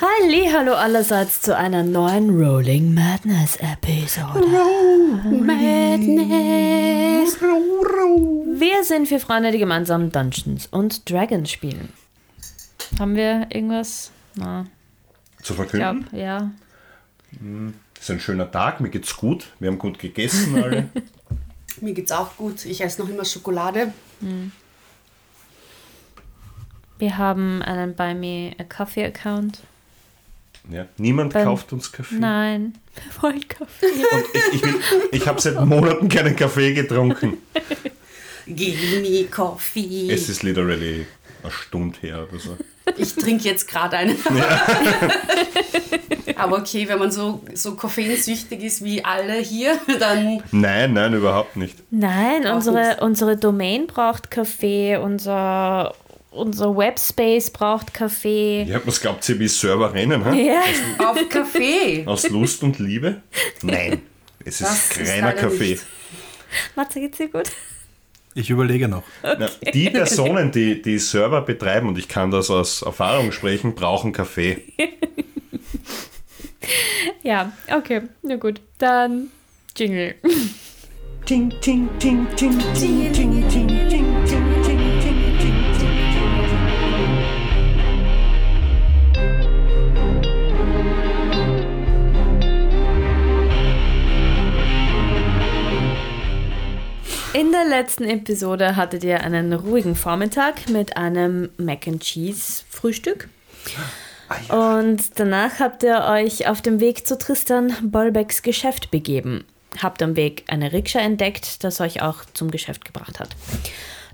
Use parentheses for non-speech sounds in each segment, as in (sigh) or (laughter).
Hallo allerseits zu einer neuen Rolling Madness Episode. Madness. Wir sind vier Freunde, die gemeinsam Dungeons und Dragons spielen. Haben wir irgendwas? Na, Zu ich verkünden. glaube, ja. Es ist ein schöner Tag, mir geht's gut. Wir haben gut gegessen alle. (laughs) Mir geht's auch gut. Ich esse noch immer Schokolade. Wir haben einen Buy Me a Coffee Account. Ja. Niemand Beim- kauft uns Kaffee. Nein, wir wollen Kaffee. Und ich, ich, ich habe seit Monaten keinen Kaffee getrunken. Give me coffee. Es ist literally eine Stunde her oder so. Ich trinke jetzt gerade einen. Aber okay, wenn man so, so koffeinsüchtig ist wie alle hier, dann Nein, nein, überhaupt nicht. Nein, unsere, unsere Domain braucht Kaffee, unser, unser Webspace braucht Kaffee. Ja, was glaubt ihr, wie Server rennen? Hm? Ja. Auf Kaffee. Aus Lust und Liebe? Nein, es ist reiner Kaffee. Matze, geht's dir gut? Ich überlege noch. Okay. Na, die Personen, die die Server betreiben, und ich kann das aus Erfahrung sprechen, brauchen Kaffee. (laughs) ja, okay, na gut. Dann Jingle. Ting, Ting, ting, ting, ting, ting, ting. In der letzten Episode hattet ihr einen ruhigen Vormittag mit einem Mac and Cheese Frühstück. Und danach habt ihr euch auf dem Weg zu Tristan Bolbecks Geschäft begeben. Habt am Weg eine Rikscha entdeckt, das euch auch zum Geschäft gebracht hat.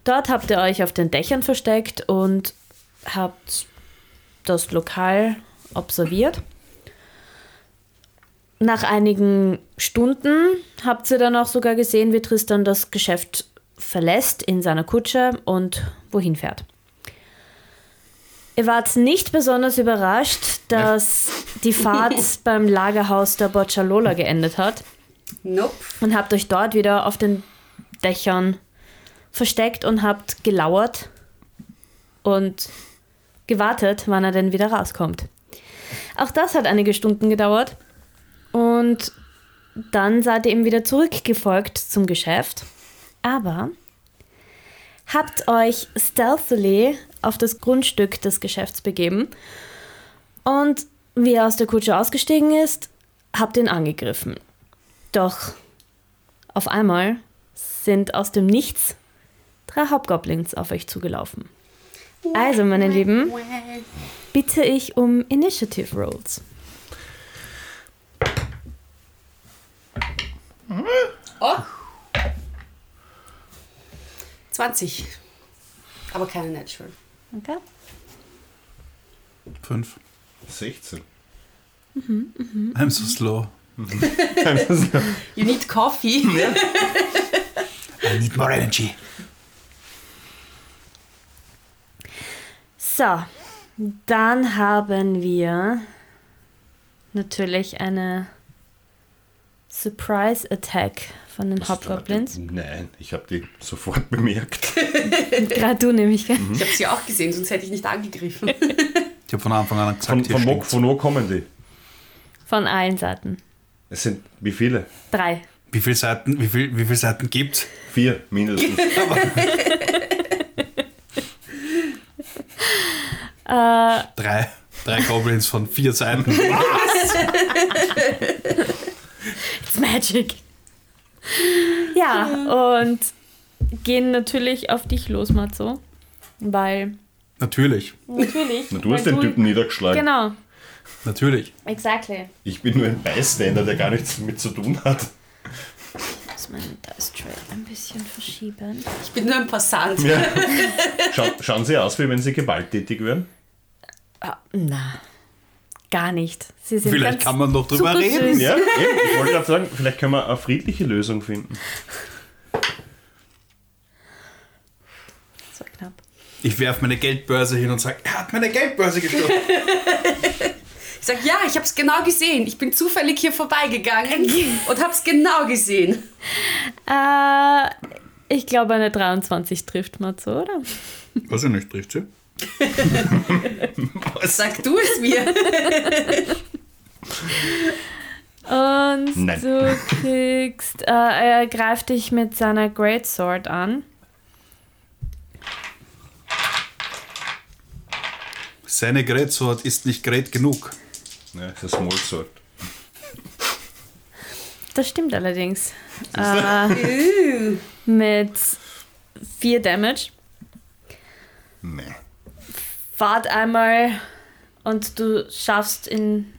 Dort habt ihr euch auf den Dächern versteckt und habt das Lokal observiert. Nach einigen Stunden habt ihr dann auch sogar gesehen, wie Tristan das Geschäft verlässt in seiner Kutsche und wohin fährt. Ihr wart nicht besonders überrascht, dass die Fahrt (laughs) beim Lagerhaus der Boccialola geendet hat Nope. und habt euch dort wieder auf den Dächern versteckt und habt gelauert und gewartet, wann er denn wieder rauskommt. Auch das hat einige Stunden gedauert und dann seid ihr ihm wieder zurückgefolgt zum Geschäft, aber habt euch stealthily auf das Grundstück des Geschäfts begeben und wie er aus der Kutsche ausgestiegen ist, habt ihn angegriffen. Doch auf einmal sind aus dem Nichts drei Hobgoblins auf euch zugelaufen. Also, meine Lieben, bitte ich um Initiative Rolls. Oh. 20. Aber keine Natural. Okay. Fünf. 16. I'm so slow. You need coffee. (laughs) I need more energy. So, dann haben wir natürlich eine Surprise Attack von den Hobgoblins. Nein, ich habe die sofort (laughs) bemerkt. (laughs) Gerade du nämlich, gell? Ich habe sie auch gesehen, sonst hätte ich nicht angegriffen. (laughs) Ich habe von Anfang an gesagt, Von, hier von, wo, von wo kommen die? Von allen Seiten. Es sind wie viele? Drei. Wie viele Seiten, wie viel, wie viele Seiten gibt's? Vier mindestens. Drei. Drei Goblins von vier Seiten. It's magic. Ja, und gehen natürlich auf dich los, Matzo. Weil. Natürlich. Natürlich. Na, du hast den Typen niedergeschlagen. Genau, Natürlich. exactly. Ich bin nur ein Bystander, der gar nichts damit zu tun hat. Ich muss meinen Dice Tray ein bisschen verschieben. Ich bin nur ein Passant. Ja. Schau, schauen sie aus, wie wenn sie gewalttätig wären? Ah, na, gar nicht. Sie sind Vielleicht ganz kann man noch drüber reden. Süß. Ja, ich wollte gerade sagen, vielleicht können wir eine friedliche Lösung finden. Das war knapp. Ich werfe meine Geldbörse hin und sage, er hat meine Geldbörse gestohlen. (laughs) Ich sag, ja, ich habe es genau gesehen. Ich bin zufällig hier vorbeigegangen (laughs) und habe es genau gesehen. Äh, ich glaube, eine 23 trifft Matzo, oder? Was er nicht trifft, sie? Sag du es mir. Und Nein. du kriegst, äh, er greift dich mit seiner Greatsword an. Seine Greatsword ist nicht great genug. Ja, das ist ein Smallsword. Das stimmt allerdings. (laughs) Äh, mit 4 Damage. Meh. Fahrt einmal und du schaffst in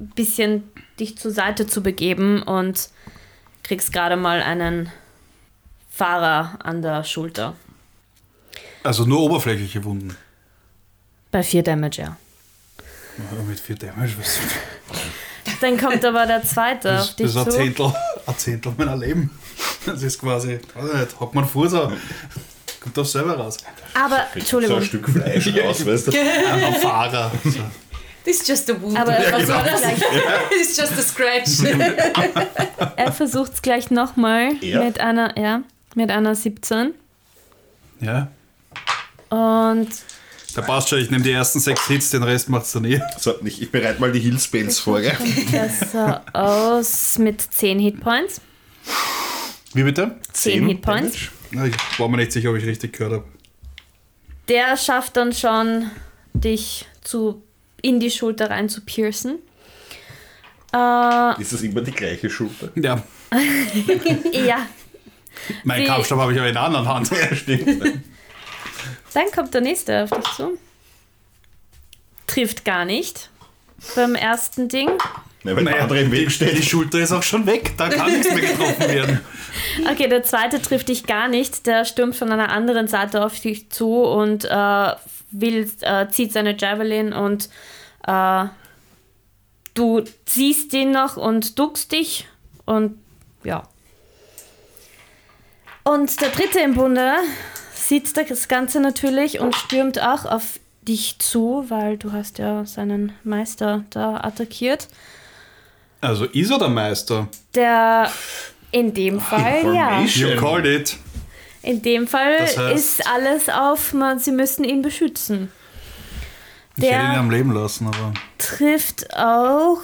ein bisschen dich zur Seite zu begeben und kriegst gerade mal einen Fahrer an der Schulter. Also nur oberflächliche Wunden. Bei 4 Damage, ja. Ja, mit 4 Damage, was (laughs) Dann kommt aber der zweite das, auf dich das ist ein. Zehntel, ein Zehntel meiner Leben. Das ist quasi, weiß nicht, hat man vor kommt doch selber raus. Aber, So ein Entschuldigung, Stück Fleisch raus, weißt du? Ein (laughs) Fahrer. So. This is just a wound. aber er Was war versucht das? gleich, It's (laughs) just a scratch. (laughs) er versucht's gleich nochmal Er? mit einer, ja, mit einer 17. Ja, Und da passt schon, ich nehme die ersten sechs Hits, den Rest macht's dann eh. So, ich, ich bereite mal die Heal Spells vor, gell? besser aus mit 10 Hitpoints. Wie bitte? 10 Hitpoints. Ich war mir nicht sicher, ob ich richtig gehört habe. Der schafft dann schon, dich zu, in die Schulter rein zu piercen. Äh, Ist das immer die gleiche Schulter? Ja, (laughs) ja, meinen Die- Kampfstab habe ich aber in der anderen Hand. Ja, stimmt. dann kommt der nächste auf dich zu. Trifft gar nicht beim ersten Ding. Ja, wenn der andere im Weg die, steht. die Schulter ist auch schon weg, da kann (laughs) nichts mehr getroffen werden. Okay, der zweite trifft dich gar nicht. Der stürmt von einer anderen Seite auf dich zu und äh, will, äh, zieht seine Javelin und äh, du ziehst ihn noch und duckst dich und ja. Und der dritte im Bunde sieht das Ganze natürlich und stürmt auch auf dich zu, weil du hast ja seinen Meister da attackiert. Also ist er der Meister? Der in dem Fall, ja. Information. You called it. In dem Fall Das heißt- ist alles auf, man, sie müssen ihn beschützen. Ich hätte ihn Der am Leben lassen, aber trifft auch,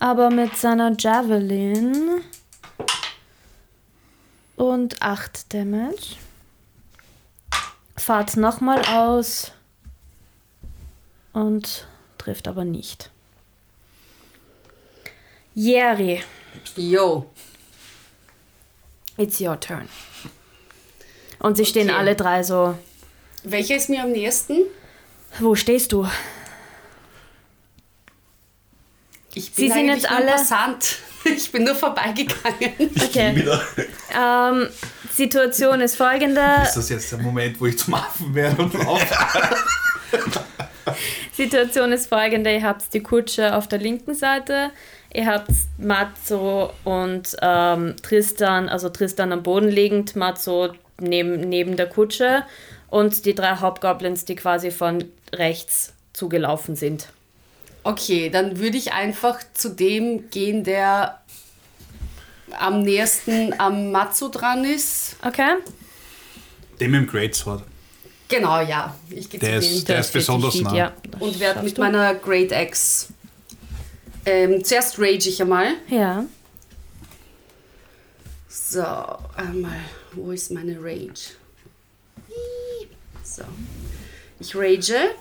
aber mit seiner Javelin. Und 8 Damage. Fahrt nochmal aus. Und trifft aber nicht. Jerry, Yo. it's your turn. Und sie stehen Okay. alle drei so. Welcher ist mir am nächsten? Wo stehst du? Ich Sie sind jetzt alle- Passant. (laughs) Ich bin nur vorbeigegangen. Okay. Wieder. Ähm, Situation ist folgende. ist das jetzt der Moment, wo ich zum Affen werde und laufe? (laughs) Situation ist folgende. Ihr habt die Kutsche auf der linken Seite. Ihr habt Matzo und ähm, Tristan, also Tristan am Boden liegend, Matzo neben, neben der Kutsche und die drei Hauptgoblins, die quasi von rechts zugelaufen sind. Okay, dann würde ich einfach zu dem gehen, der am nächsten am Matsu dran ist. Okay? Dem im Greatsword. Genau, ja. Ich gehe zu Der dem. ist, der ist besonders nah. Ja, und werde mit du. meiner Great Axe. Ähm, zuerst rage ich einmal. Ja. So, einmal. Wo ist meine Rage? So. Ich rage.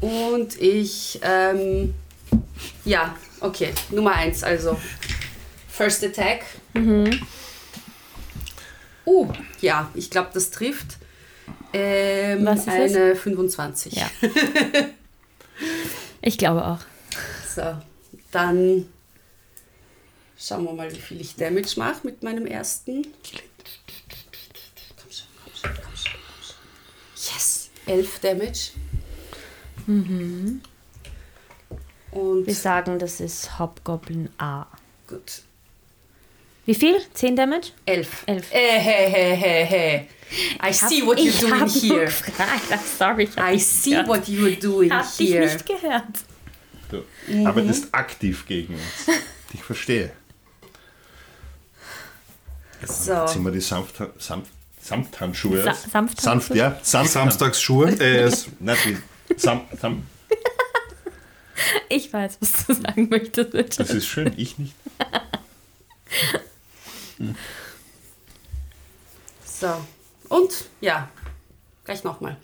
Und ich, ähm, ja, okay. Nummer eins, also. First Attack. Uh, ja, ich glaube, das trifft. Ähm, Was ist es? eine 25. Ja. (laughs) Ich glaube auch. So, dann schauen wir mal, wie viel ich Damage mache mit meinem ersten. Komm schon, komm schon, komm schon, komm schon. Yes! 11 Damage. Und Wir sagen, das ist Hobgoblin A. gut. Wie viel? 10 Damage? 11. Elf. Äh, hey, hey, hey, hey. I see what you're ich doing hab here. Sorry, ich hab I nicht see gehört. what you're doing Ich hab dich here. nicht gehört. Du Mhm. arbeitest aktiv gegen uns. Ich verstehe. (laughs) So, Ziehen wir die sanft, sanft, Samthandschuhe. Sa-. Samthandschuhe? Sanft, ja. Sanft. Samstagsschuhe. Äh, (laughs) Nein, Sam, Sam, Ich weiß, was du sagen möchtest. das ist schön, ich nicht. (laughs) So. Und ja, gleich nochmal.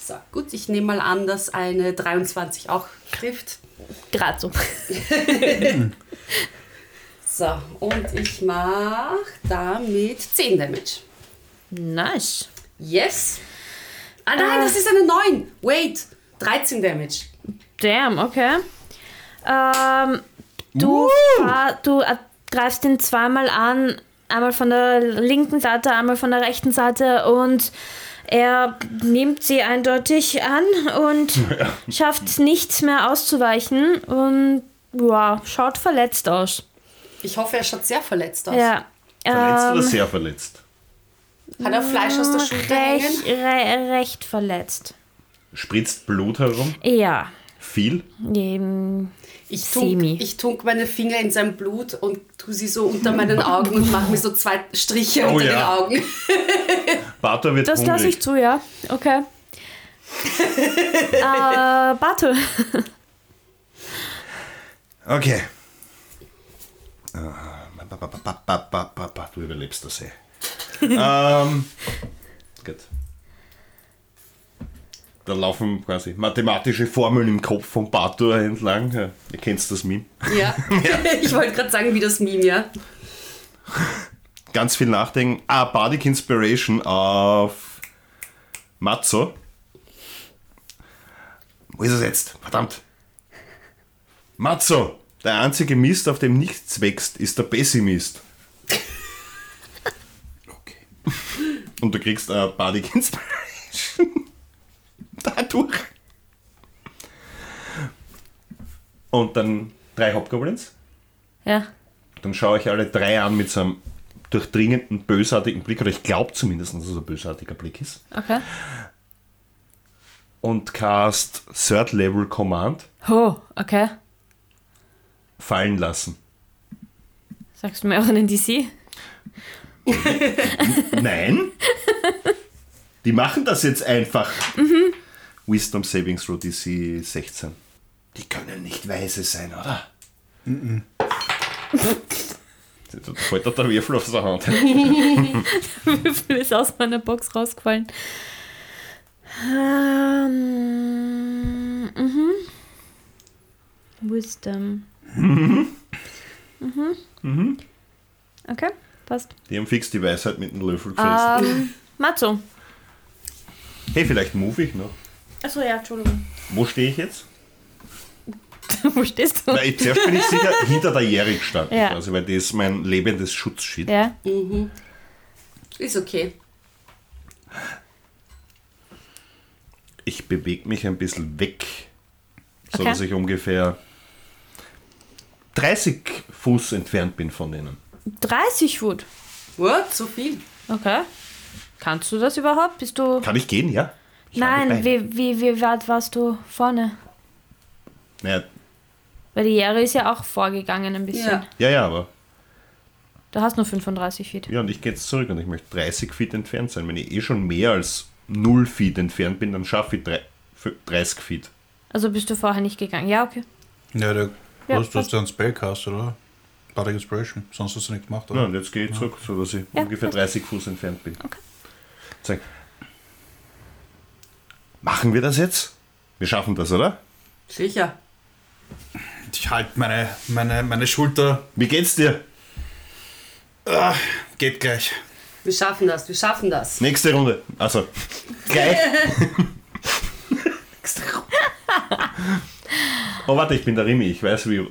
So, gut, ich nehme mal an, dass eine 23 auch trifft. Gerade so. (laughs) So, und ich mache damit 10 Damage. Nice. Yes. Ah nein, das ist eine 9. Wait, 13 Damage. Damn, okay. Ähm, du, fahr, du äh, greifst ihn zweimal an, einmal von der linken Seite, einmal von der rechten Seite und er nimmt sie eindeutig an und (laughs) schafft nichts mehr auszuweichen und ja, schaut verletzt aus. Ich hoffe, er schaut sehr verletzt aus. Ja. Verletzt oder ähm, sehr verletzt? Hat er Fleisch aus der Schulter recht, hängen? re, recht verletzt. Spritzt Blut herum? Ja. Viel? Ähm, ich tunk, ich tunk meine Finger in sein Blut und tue sie so unter meinen Augen und mache mir so zwei Striche oh unter ja. den Augen. (laughs) Bato wird Das lasse ich zu, ja. Okay. (laughs) äh, Bato. okay. Ah, du überlebst das eh. (laughs) ähm, gut. Da laufen quasi mathematische Formeln im Kopf von Bator entlang. Ja, ihr kennt das Meme. Ja. (laughs) (laughs) ich wollte gerade sagen, wie das Meme, ja. Ganz viel nachdenken. Ah, Bardic Inspiration auf Matzo. Wo ist es jetzt? Verdammt. Matzo, der einzige Mist, auf dem nichts wächst, ist der Pessimist. (laughs) okay. Und du kriegst äh, Bardic Inspiration. Dadurch. Und dann drei Hobgoblins. Ja. Dann schaue ich alle drei an mit so einem durchdringenden, bösartigen Blick. Oder ich glaube zumindest, dass es ein bösartiger Blick ist. Okay. Und cast Third Level Command Oh, okay. fallen lassen. Sagst du mir auch einen DC? Nein! Die machen das jetzt einfach. Wisdom Saving Throw DC 16. Die können nicht weise sein, oder? (laughs) Da fällt der Würfel auf (laughs) der Hand. Würfel ist aus meiner Box rausgefallen. Ähm, mhm. Wisdom. Mhm. Mhm. Okay, passt. Die haben fix die Weisheit mit dem Löffel gefressen. Ähm, Matzo. Hey, vielleicht move ich noch. Achso, ja, Entschuldigung. Wo stehe ich jetzt? (laughs) Wo stehst du? Ich, zuerst bin ich sicher hinter der Jerry gestanden, Ja. quasi, weil die ist mein lebendes Schutzschild. Ja. Ist okay. Ich bewege mich ein bisschen weg, so Okay. dass ich ungefähr 30 Fuß entfernt bin von denen. 30 Foot. What? So viel? Okay. Kannst du das überhaupt? Bist du. Kann ich gehen, ja? Ich Nein, wie, wie, wie weit warst du vorne? Naja, Weil die Jere ist ja auch vorgegangen ein bisschen. Ja. ja, ja, aber. Du hast nur 35 Feet. Ja, und ich gehe jetzt zurück und ich möchte 30 Feet entfernt sein. Wenn ich eh schon mehr als 0 Feet entfernt bin, dann schaffe ich drei- für 30 Feet. Also bist du vorher nicht gegangen. Ja, okay. Ja, der, Ja, was, du hast ja einen Spellcast, oder? Bardic Inspiration. Sonst hast du nichts gemacht, Ja, oder? und jetzt gehe ich zurück, so dass ich Ja, ungefähr passt. 30 Fuß entfernt bin. Okay. Sag, machen wir das jetzt? Wir schaffen das, oder? Sicher. Ich halte meine, meine, meine Schulter. Wie geht's dir? Ah, geht gleich. Wir schaffen das, wir schaffen das. Nächste Runde. Also, gleich. Nächste (laughs) Runde. Oh, warte, ich bin der Rimi. Ich weiß, wie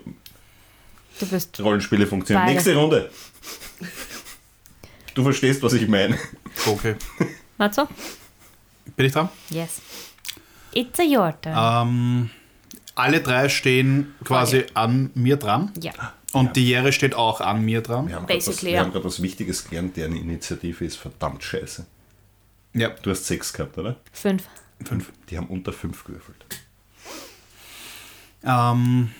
Du bist. Rollenspiele funktionieren. Beide. Nächste Runde. Du verstehst, was ich meine. Okay. Matzo? Bin ich dran? Yes. It's a your turn. Ähm, alle drei stehen quasi an mir dran. Ja. Und die Jere steht auch an mir dran. Wir haben gerade was, Basically, wir ja. haben gerade was Wichtiges gelernt. Deren Initiative ist verdammt scheiße. Ja, Du hast sechs gehabt, oder? Fünf. fünf. Die haben unter fünf gewürfelt. Ähm,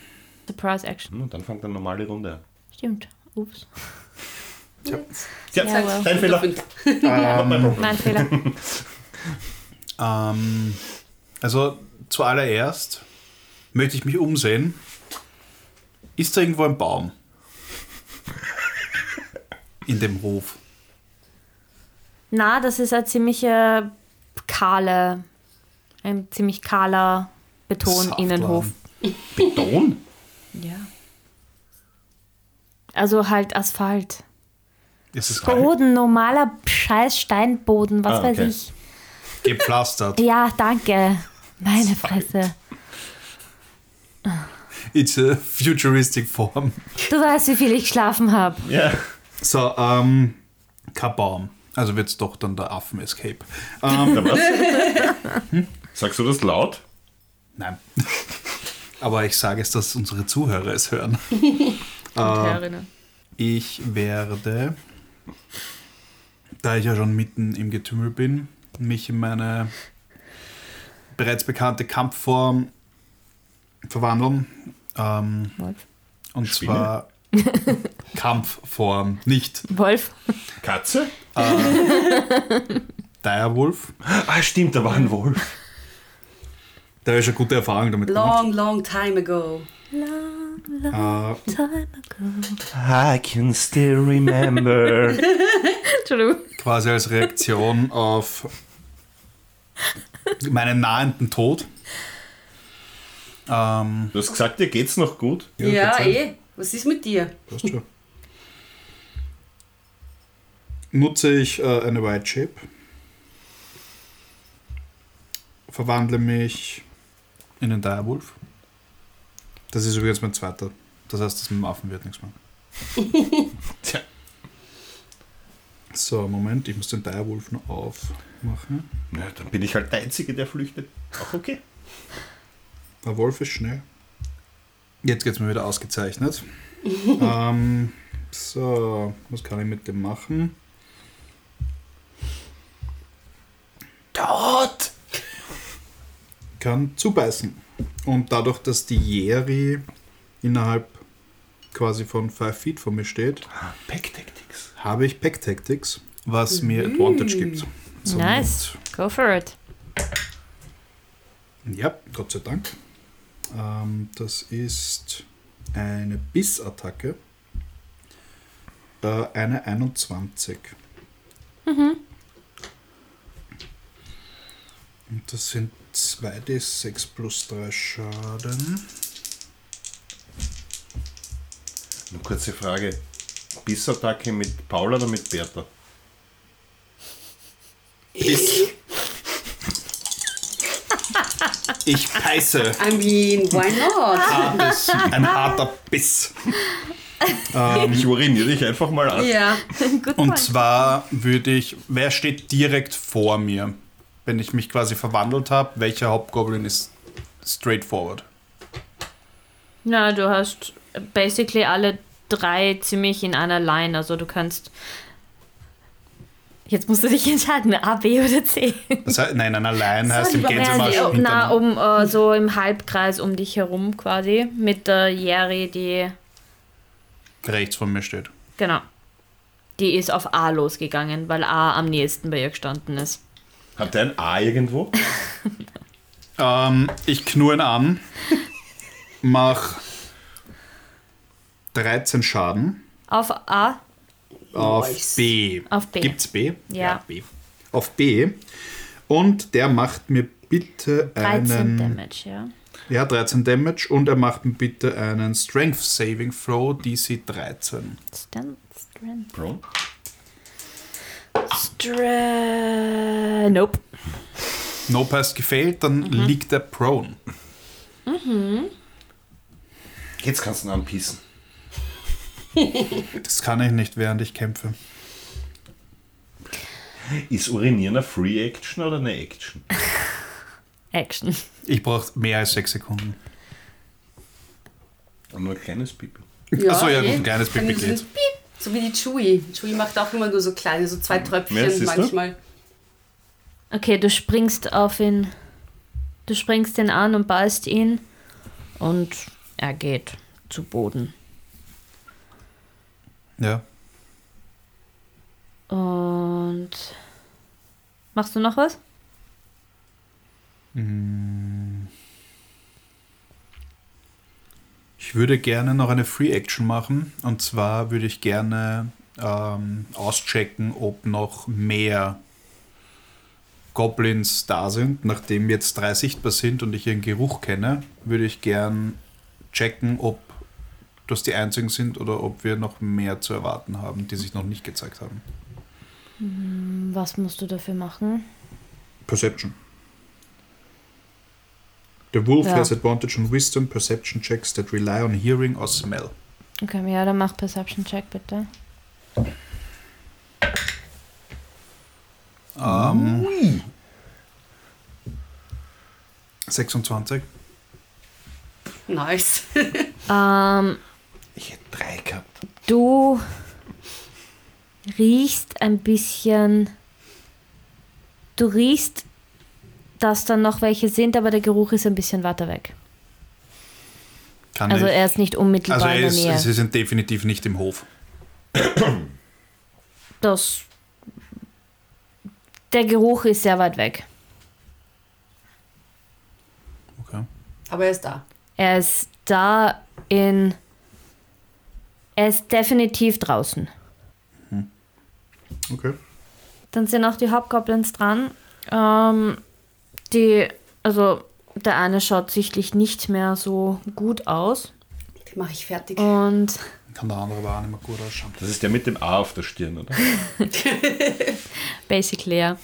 Surprise Action. Hm, Und dann fängt eine normale Runde an. Stimmt. Ups. Ja, well. dein Fehler. Problem. Mein Fehler. (laughs) Ähm, also zuallererst möchte ich mich umsehen. Ist da irgendwo ein Baum? In dem Hof. Na, das ist ein ziemlicher kahle, ein ziemlich kahler Beton-Innenhof. Beton? Ja. Also halt Asphalt. Ist es? Boden, normaler scheiß Steinboden, was Ah, weiß okay. ich. Gepflastert. Ja, danke. Meine Fresse. It's a futuristic form. Du weißt, wie viel ich geschlafen habe. Ja. So, ähm, kein Baum. Also wird es doch dann der Affen-Escape. Ähm, Na, was? Sagst du das laut? nein. (laughs) Aber ich sage es, dass unsere Zuhörer es hören. (laughs) Hörerinnen. Ich werde, da ich ja schon mitten im Getümmel bin, mich in meine bereits bekannte Kampfform verwandeln. Ähm, Wolf. und Spinne? zwar (laughs) Kampfform, nicht Wolf. Katze? (laughs) Direwolf. Ah, stimmt, da war ein Wolf. Da habe ich schon gute Erfahrungen damit gemacht. Long, long time ago. Äh, Time ago. I can still remember. (laughs) Entschuldigung. quasi als Reaktion auf meinen nahenden Tod. Ähm, Du hast gesagt, dir geht's noch gut. Ja, geht's eh. Was ist mit dir? Passt schon. Nutze ich äh, eine White Shape. Verwandle mich in den Direwolf. Das ist übrigens mein zweiter. Das heißt, das mit dem Affen wird nichts mehr. (laughs) Tja. So, Moment, ich muss den Direwolf noch aufmachen. Na, dann bin ich halt der Einzige, der flüchtet. Auch okay. Der Wolf ist schnell. Jetzt geht es mir wieder ausgezeichnet. (laughs) ähm, so, was kann ich mit dem machen? Dort! Kann zubeißen. Und dadurch, dass die Jeri innerhalb quasi von 5 Feet von mir steht, Pack Tactics. habe ich Pack Tactics, was mir Advantage gibt. Somit- Nice. Go for it. Ja, Gott sei Dank. Ähm, das ist eine Bissattacke. Äh, eine 21. Und das sind 2d6 plus 3 Schaden. Eine kurze Frage. Bissattacke mit Paula oder mit Bertha? Biss. Ich beiße. I mean, why not? Hartes, ein harter Biss. Ich uriniere dich einfach mal an. ja. Good Und point. zwar würde ich, wer steht direkt vor mir, wenn ich mich quasi verwandelt habe? Welcher Hauptgoblin ist straightforward? Na, du hast basically alle drei ziemlich in einer Line. Also du kannst. Jetzt musst du dich entscheiden, A, B oder C. Das heißt, nein, ein Allein heißt im Gänsemarsch Ja, na, hintereinander. um äh, so im Halbkreis um dich herum quasi. Mit der Jerry, die. rechts von mir steht. Genau. Die ist auf A losgegangen, weil A am nächsten bei ihr gestanden ist. Hat der ein A irgendwo? (laughs) Ähm, ich knurre ihn an, mach 13 Schaden Auf A? Auf. B. Auf B. Gibt's B? Ja. B. Auf B. Und der macht mir bitte 13 einen. Damage, ja. Ja, 13 Damage und er macht mir bitte einen Strength Saving Throw DC 13. Strength. Strength. Bro? Stra nope. Nope heißt gefehlt, dann Mhm. liegt er prone. Jetzt kannst du ihn anpissen. (laughs) Das kann ich nicht, während ich kämpfe. Ist Urinieren eine Free Action oder eine Action? (laughs) Action. Ich brauche mehr als 6 Sekunden. Und nur ein kleines Pipi. Achso, ja, gut, ein kleines Pipi geht. Piep, So wie die Chewie. Chewie macht auch immer nur so kleine, so zwei Tröpfchen Ja, siehst du? manchmal. Okay, du springst auf ihn. Du springst ihn an und beißt ihn. Und er geht zu Boden. Ja. Und machst du noch was? Ich würde gerne noch eine Free Action machen. Und zwar würde ich gerne ähm, auschecken, ob noch mehr Goblins da sind. Nachdem jetzt drei sichtbar sind und ich ihren Geruch kenne, würde ich gern checken, ob das die einzigen sind oder ob wir noch mehr zu erwarten haben, die sich noch nicht gezeigt haben. Was musst du dafür machen? Perception. The wolf Ja. has advantage on wisdom perception checks that rely on hearing or smell. Okay, ja, dann mach Perception Check bitte. Ähm, 26. Nice. (laughs) Ähm, Ich hätte drei gehabt. du riechst ein bisschen. Du riechst, dass da noch welche sind, aber der Geruch ist ein bisschen weiter weg. Kann Also ich, er ist nicht unmittelbar also in er der ist, Nähe. sie sind definitiv nicht im Hof. Das. Der Geruch ist sehr weit weg. Okay. Aber er ist da. Er ist da in. Er ist definitiv draußen. Okay. Dann sind auch die Hauptgoblins dran. Ähm, die, also der eine schaut sichtlich nicht mehr so gut aus. Den mache ich fertig. Und Kann der andere aber auch nicht mehr gut ausschauen. Das ist der mit dem A auf der Stirn, oder? (laughs) basically, ja.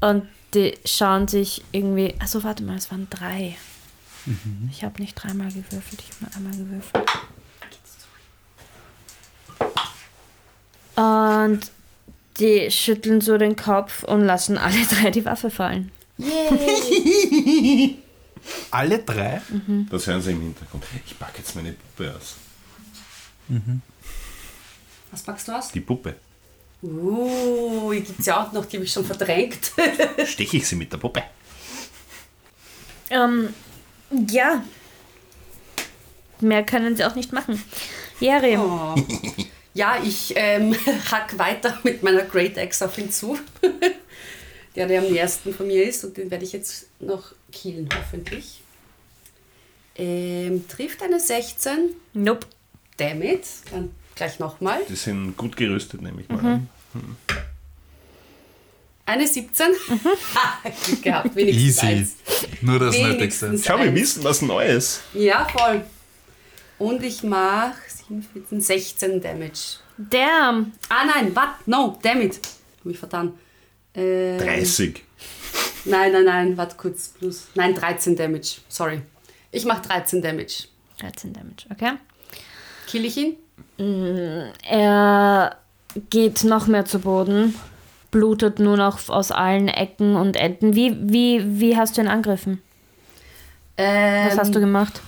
Und die schauen sich irgendwie. Also warte mal, es waren drei. Ich habe nicht dreimal gewürfelt, ich habe nur einmal gewürfelt. Und die schütteln so den Kopf und lassen alle (laughs) drei die Waffe fallen. (laughs) Alle drei? Das hören Sie im Hintergrund. Ich packe jetzt meine Puppe aus. Was packst du aus? Die Puppe. Uh, die gibt es ja auch noch, die habe ich schon verdrängt. (laughs) Steche ich sie mit der Puppe? Ähm, ja. Mehr können sie auch nicht machen. Jerry, Oh. Ja, ich ähm, (laughs) hack weiter mit meiner Great Axe auf ihn zu. (laughs) der, der am nächsten von mir ist und den werde ich jetzt noch killen, hoffentlich. Ähm, trifft eine 16. nope. Damit. Dann gleich nochmal. Die sind gut gerüstet, nehme ich mal an. Eine 17. (laughs) Ha, Glück gehabt, wenigstens Easy. eins. Nur das Nötigste. Schau, wir wissen was Neues. Ja, voll. Und ich mache 7, 14, 16 Damage. Damn. Ah nein, was? No, damit. Hab mich vertan. Ähm, 30. Nein, nein, nein, warte kurz. Plus. Nein, 13 Damage. Sorry. Ich mache 13 Damage. 13 Damage, okay. Kill ich ihn? Er geht noch mehr zu Boden, blutet nur noch aus allen Ecken und Enden. Wie, wie, wie hast du ihn angegriffen? Ähm, Was hast du gemacht?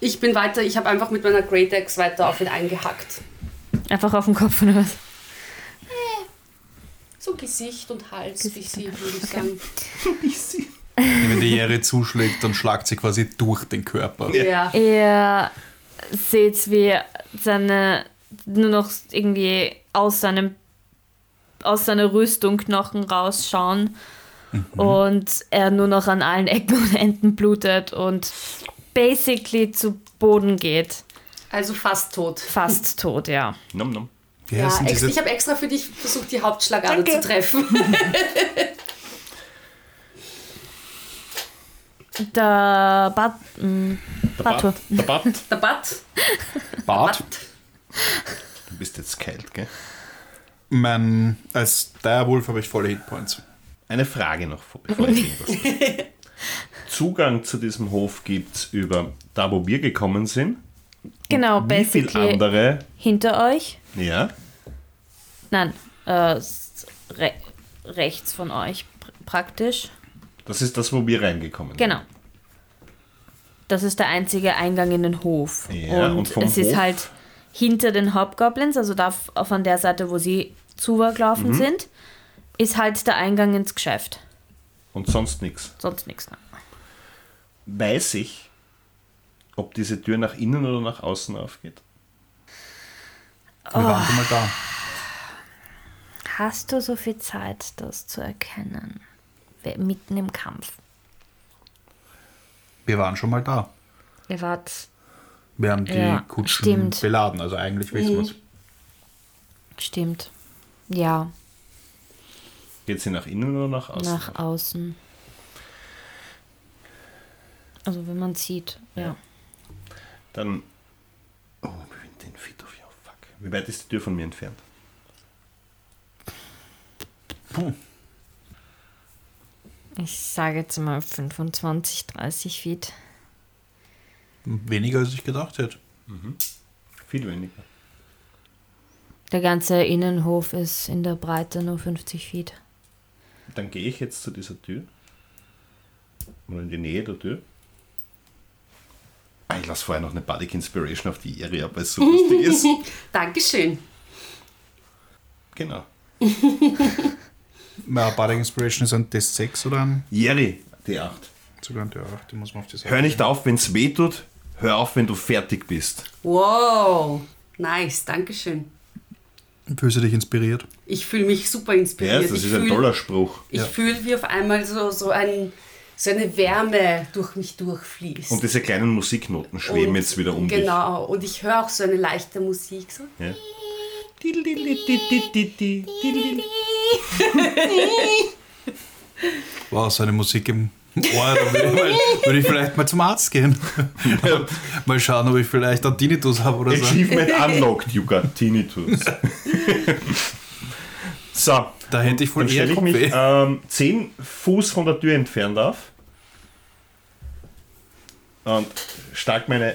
Ich bin weiter, ich habe einfach mit meiner Great Axe weiter auf ihn eingehackt. Einfach auf den Kopf oder was? So Gesicht und Hals, bisschen, würde ich sagen. Wenn die Jere zuschlägt, dann schlagt sie quasi durch den Körper. Ja. Ihr seht, wie seine nur noch irgendwie aus seinem aus seiner Rüstung Knochen rausschauen und er nur noch an allen Ecken und Enden blutet und basically zu Boden geht. Also fast tot. Fast tot, ja. Nom, nom. Wie Ja, ex diese ich habe extra für dich versucht, die Hauptschlagader Danke. zu treffen. (laughs) Der Bad, mh, Der. Bart. Der Bart. Der. Bart? Du bist jetzt kalt, gell? Mein, als Direwolf habe ich volle Hitpoints. Eine Frage noch, bevor ich irgendwas. (laughs) Zugang zu diesem Hof gibt es über da, wo wir gekommen sind. Genau, Wie viel andere? hinter euch. Ja. Nein, äh, re rechts von euch pr praktisch. Das ist das, wo wir reingekommen sind. Genau. Das ist der einzige Eingang in den Hof. Ja, und und vom es ist Hof? halt hinter den Hobgoblins, also da von der Seite, wo sie Mhm. zugelaufen sind, ist halt der Eingang ins Geschäft. Und sonst nichts. Sonst nichts. Ne? Weiß ich, ob diese Tür nach innen oder nach außen aufgeht? Oh. Wir waren schon mal da. Hast du so viel Zeit, das zu erkennen? Mitten im Kampf. Wir waren schon mal da. Ihr wart. Wir haben die Ja, Kutschen stimmt. beladen, also eigentlich wissen wir es. Stimmt. Ja, Geht sie nach innen oder nach außen? nach außen. Also wenn man sieht, ja. Dann. Oh, ich bin den Feet of your fuck. Wie weit ist die Tür von mir entfernt? Puh. Ich sage jetzt mal 25, 30 Feet. Weniger als ich gedacht hätte. Viel weniger. Der ganze Innenhof ist in der Breite nur 50 Feet. Dann gehe ich jetzt zu dieser Tür. Oder in die Nähe der Tür. Ah, Ich lasse vorher noch eine Bardic Inspiration auf die Area, weil es so lustig ist. (laughs) Dankeschön. Genau. (laughs) Ja, Bardic Inspiration ist ein D6 oder ein Jerry, die 8. sogar ein D8, die muss man auf die Seite. Hör nicht auf, wenn es weh tut. Hör auf, wenn du fertig bist. Wow. Nice, Dankeschön. Fühlst du dich inspiriert? Ich fühle mich super Ja, inspiriert. das ich ist ein fühl- toller Spruch. Ich Ja. fühle, wie auf einmal so, so, ein, so eine Wärme durch mich durchfließt. Und diese kleinen Musiknoten schweben Und- jetzt wieder um dich. Genau, und ich höre auch so eine leichte Musik. So. Ja. (laughs) Wow, so eine Musik im Ohr. Da würde ich, mal, würde ich vielleicht mal zum Arzt gehen. mal, (laughs) mal schauen, ob ich vielleicht einen Tinnitus habe oder so. Achievement unlocked, you got tinnitus. (laughs) so, Da hätte ich voll dann eher stelle ich mich ähm, 10 Fuß von der Tür entfernt auf und stark meine,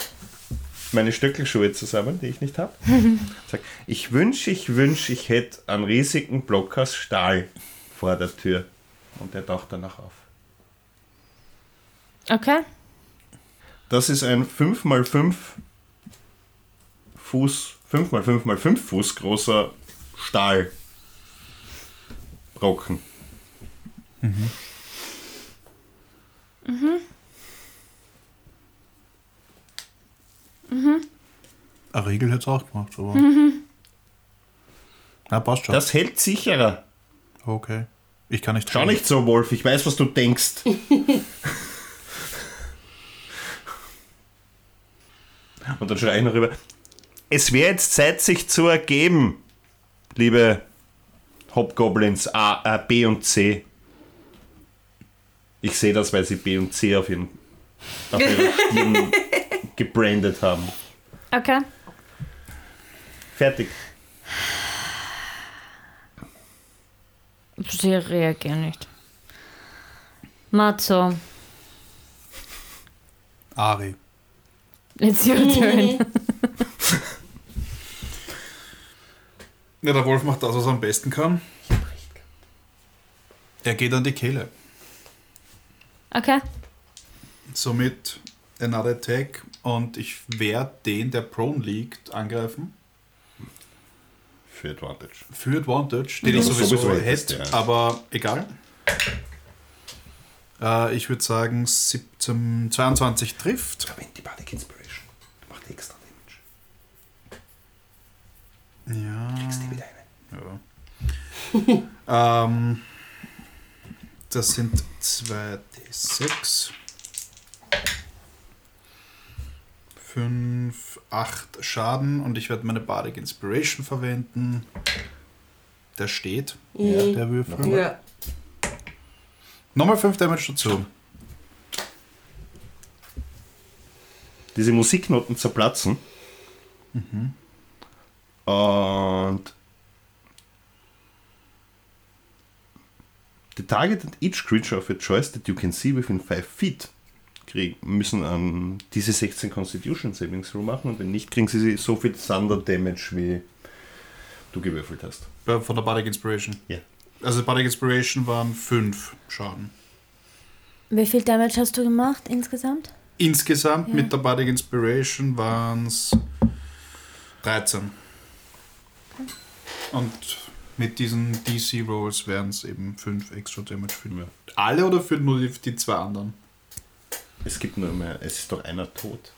meine Stöckelschuhe zusammen, die ich nicht habe. (laughs) Sag, ich wünsche, ich wünsche, ich hätte einen riesigen Block aus Stahl vor der Tür. Und der taucht danach auf. Okay. Das ist ein 5x5 Fuß, 5x5x5 Fuß großer Stahlbrocken. Ein Riegel hätte es auch gemacht, aber. Na, passt schon. Das hält sicherer. okay. Ich kann nicht Schau reden. nicht so, Wolf, ich weiß, was du denkst. (laughs) Und dann schreie ich noch rüber. Es wäre jetzt Zeit, sich zu ergeben, liebe Hobgoblins A, äh, B und C. Ich sehe das, weil sie B und C auf, ihren, auf ihrer Stirn (laughs) gebrandet haben. Okay. Fertig. Sie reagieren nicht. Matzo, Ari. it's your turn. (laughs) Ja, der Wolf macht das, was er am besten kann. Er geht an die Kehle. Okay. Somit another attack und ich werde den, der prone liegt, angreifen. Für Advantage. Für Advantage, den Ja, ich sowieso, sowieso hätte, ja. aber egal. Äh, ich würde sagen 17, 22 trifft. Verwend die Bardic Inspiration. Macht extra Damage. Ja. Kriegst die wieder eine. ja. (laughs) ähm, das sind 2d6. 5, 8 Schaden und ich werde meine Bardic Inspiration verwenden. Der steht, der Würfel. Ja. Nochmal 5 Damage dazu. diese Musiknoten zerplatzen. Und the target and each creature of your choice that you can see within 5 feet kriegen, müssen an diese 16 Constitution Savings Throw machen und wenn nicht, kriegen sie so viel Thunder Damage, wie du gewürfelt hast. Äh, Von der Bardic Inspiration. Ja. Also Bardic Inspiration waren 5 Schaden. Wie viel Damage hast du gemacht insgesamt? Insgesamt Ja. mit der Bardic Inspiration waren es 13. Und mit diesen DC Rolls wären es eben 5 extra Damage für Ja. alle oder für nur die, die zwei anderen? Es gibt nur mehr, es ist doch einer tot.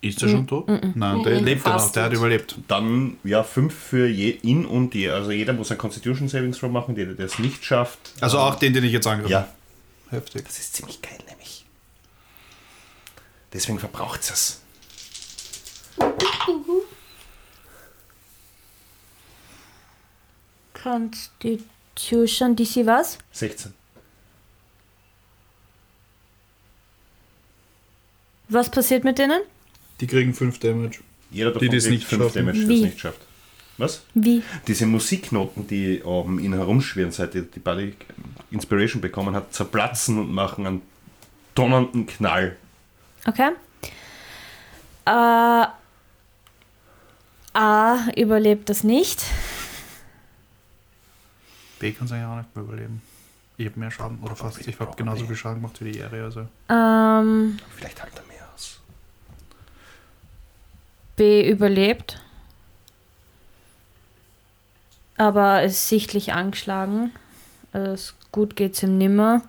Ist er schon tot? Nein, der lebt noch, der hat überlebt. Dann ja fünf für je, ihn und die. Also jeder muss ein Constitution Savings Throw machen, der, der es nicht schafft. Also auch den, den ich jetzt angegriffen Ja. Heftig. das ist ziemlich geil, nämlich. Deswegen verbraucht es. Constitution, DC was? 16. Was passiert mit denen? Die kriegen 5 Damage. Jeder davon Die, kriegt nicht fünf schaffen. Damage, es nicht schafft. Was? Wie? Diese Musiknoten, die um ihn herumschwirren, seit er die Body Inspiration bekommen hat, zerplatzen und machen einen donnernden Knall. Okay. Äh, A überlebt das nicht. B kann es eigentlich auch nicht mehr überleben. Ich habe mehr Schaden, oder fast. Ich habe genauso viel Schaden gemacht wie die Ehre. Also. Ähm, Vielleicht halt er mehr aus. B überlebt. Aber ist sichtlich angeschlagen. Also es- gut geht's ihm nimmer.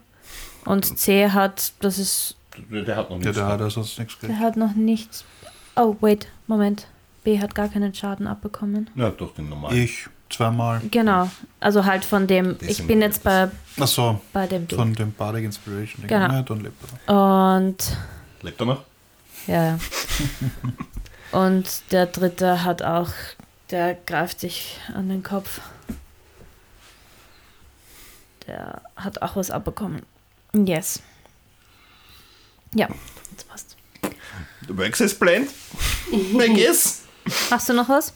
Und C hat, das ist, Der, hat noch Ja, nichts. der hat also nichts gekriegt. der hat noch nichts. Oh, wait, Moment. B hat gar keinen Schaden abbekommen. Ja, durch den normalen. Ich zweimal. Genau. Also halt von dem, ich Deswegen bin jetzt bei, Achso, bei dem von dem Bardic Inspiration. Ding. Genau. Ja, dann lebt er. Und Lebt er noch? Ja. ja. (laughs) Und der dritte hat auch, der greift sich an den Kopf. Der hat auch was abbekommen. Yes. Ja, das passt. The Wax is blend. I guess. Hast du noch was?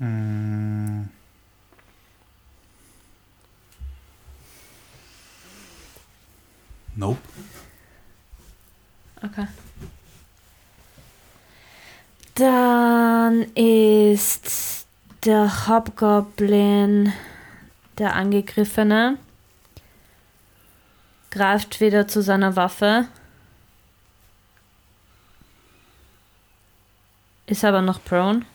Hm. Nope. Okay. Dann ist der Hobgoblin der Angegriffene. Greift wieder zu seiner Waffe. Ist aber noch prone.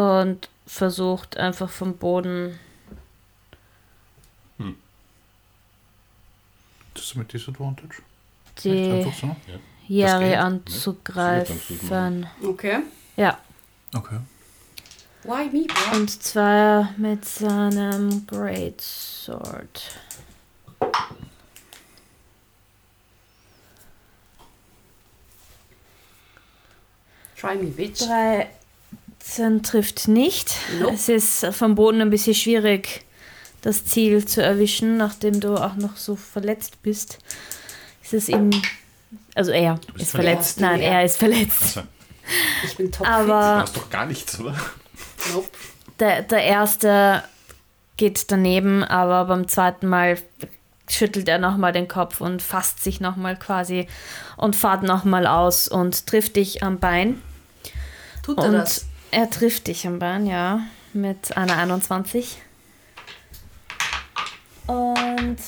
Und versucht einfach vom Boden. Das ist mit Disadvantage. Die so? Jari geht, ne? anzugreifen. Okay. Ja. Okay. Why me, bro? Und zwar mit seinem Great Sword. Try me, bitch. 13 trifft nicht. Nope. Es ist vom Boden ein bisschen schwierig, das Ziel zu erwischen, nachdem du auch noch so verletzt bist. Es ist ihm. Also er ist verletzt. verletzt. Nein, Ja. er ist verletzt. Also, Ich bin top du Aber hast doch gar nichts, oder? fit. Nope. der, der erste geht daneben, aber beim zweiten Mal schüttelt er nochmal den Kopf und fasst sich nochmal quasi und fahrt nochmal aus und trifft dich am Bein. Tut er Und das? Er trifft dich am Bein, ja, mit einer 21. Und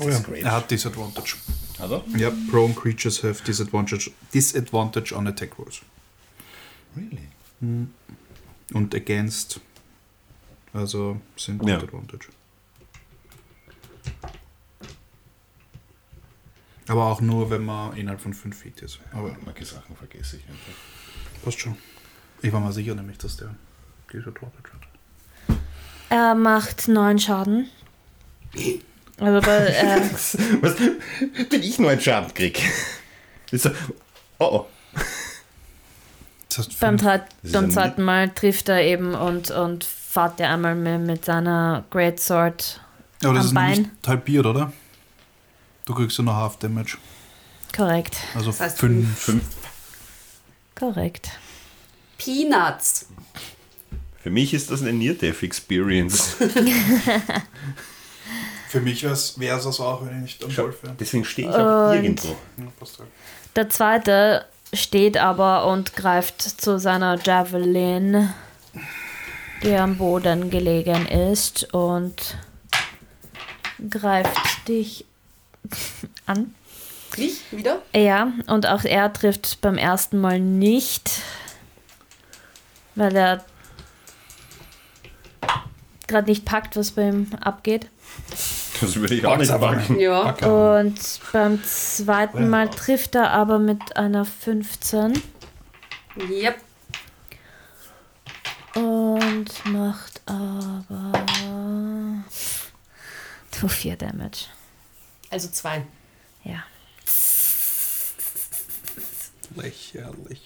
Oh ja. Er hat Disadvantage. Also? Ja, prone creatures have disadvantage, disadvantage on attack rolls. Really? Und against. Also sind Ja. Disadvantage. Aber auch nur, wenn man innerhalb von 5 Feet ist. Aber Manche Sachen vergesse ich einfach. passt schon. Ich war mir sicher nämlich, dass der Disadvantage hat. er macht neun Schaden. Also bei, (laughs) äh, Was? Wenn ich nur einen Schaden krieg. Ist so, oh oh. Das beim, fünf- ist beim zweiten Mal trifft er eben und, und fährt er einmal mit, mit seiner Great Sword Aber das am ist noch Bein. nicht halbiert, oder? Du kriegst ja noch Half Damage. Korrekt. Also Das heißt 5. Fünf. Korrekt. Peanuts. Für mich ist das eine Near-Death-Experience. (laughs) Für mich wäre es das auch, wenn ich nicht am Wolf wäre. Deswegen stehe ich auch Und- irgendwo. Halt. Der zweite steht aber und greift zu seiner Javelin, die am Boden gelegen ist, und greift dich an. Flieh wieder. Ja, und auch er trifft beim ersten Mal nicht, weil er gerade nicht packt, was bei ihm abgeht. Das würde ich auch nicht packen. Ja. Und beim zweiten Mal trifft er aber mit einer 15 Yep. und macht aber zu 4 Damage. Also zwei. Ja. Lächerlich.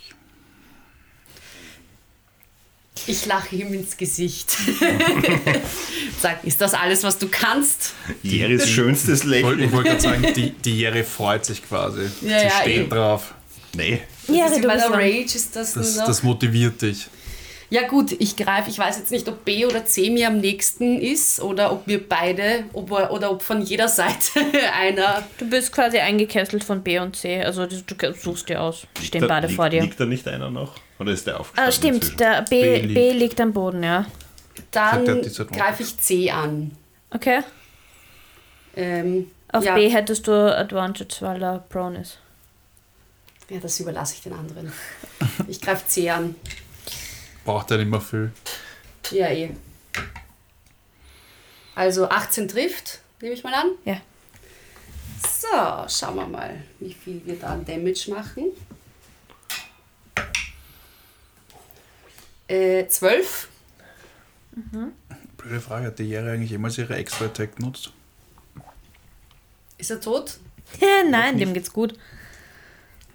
Ich lache ihm ins Gesicht. (laughs) Sag, ist das alles, was du kannst? Jerrys schönstes Ich wollte Lächeln. wollt gerade sagen, die, die Jerry freut sich quasi. Ja, Sie ja, steht eben. drauf. Nee. Ja, Also du bist. Rage ist das, Das, nur noch. das motiviert dich. Ja gut, ich greife, ich weiß jetzt nicht, ob B oder C mir am nächsten ist oder ob wir beide, ob, oder ob von jeder Seite (laughs) einer. Du bist quasi eingekesselt von B und C. Also du, du suchst dir aus. Stehen Da- beide liegt, vor dir. Liegt da nicht einer noch? Oder ist der aufgestanden? Ah, stimmt. inzwischen? Der B, B B, liegt. liegt. am Boden, ja. Dann greife ich C an. Okay. Ähm, Auf ja, B hättest du Advantage, weil er prone ist. ja, das überlasse ich den anderen. Ich greife C an. Braucht er nicht mehr viel. Ja, eh. Also 18 trifft, nehme ich mal an. Ja. So, schauen wir mal, wie viel wir da an Damage machen. Äh, 12. Blöde Frage, hat die Jerry eigentlich jemals ihre extra Attack genutzt? Ist er tot? (laughs) Nein, dem geht's gut.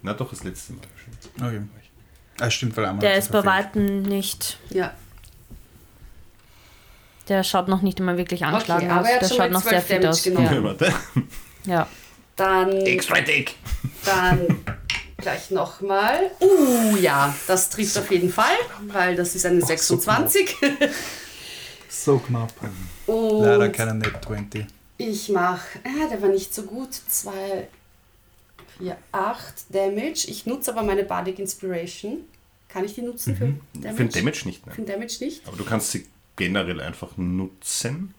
Na doch, das letzte Mal schon. Okay. Ah, stimmt, weil einmal Der ist bei. Weitem nicht. Ja. Der schaut noch nicht immer wirklich angeschlagen aber aus. er hat Der schon schaut mal noch 12 sehr fit Damage aus. genommen. Ja. Ja, warte. (laughs) ja. Dann, Extra Deck. dann gleich nochmal. Uh, ja, das trifft auf jeden Fall, weil das ist eine so 26. (laughs) So knapp. Und Leider keine Net 20. Ich mache, ah, der war nicht so gut, 2, 4, 8 Damage. Ich nutze aber meine Bardic Inspiration. Kann ich die nutzen für Damage? Für den Damage nicht, Für nein. den Damage nicht? Aber du kannst sie generell einfach nutzen.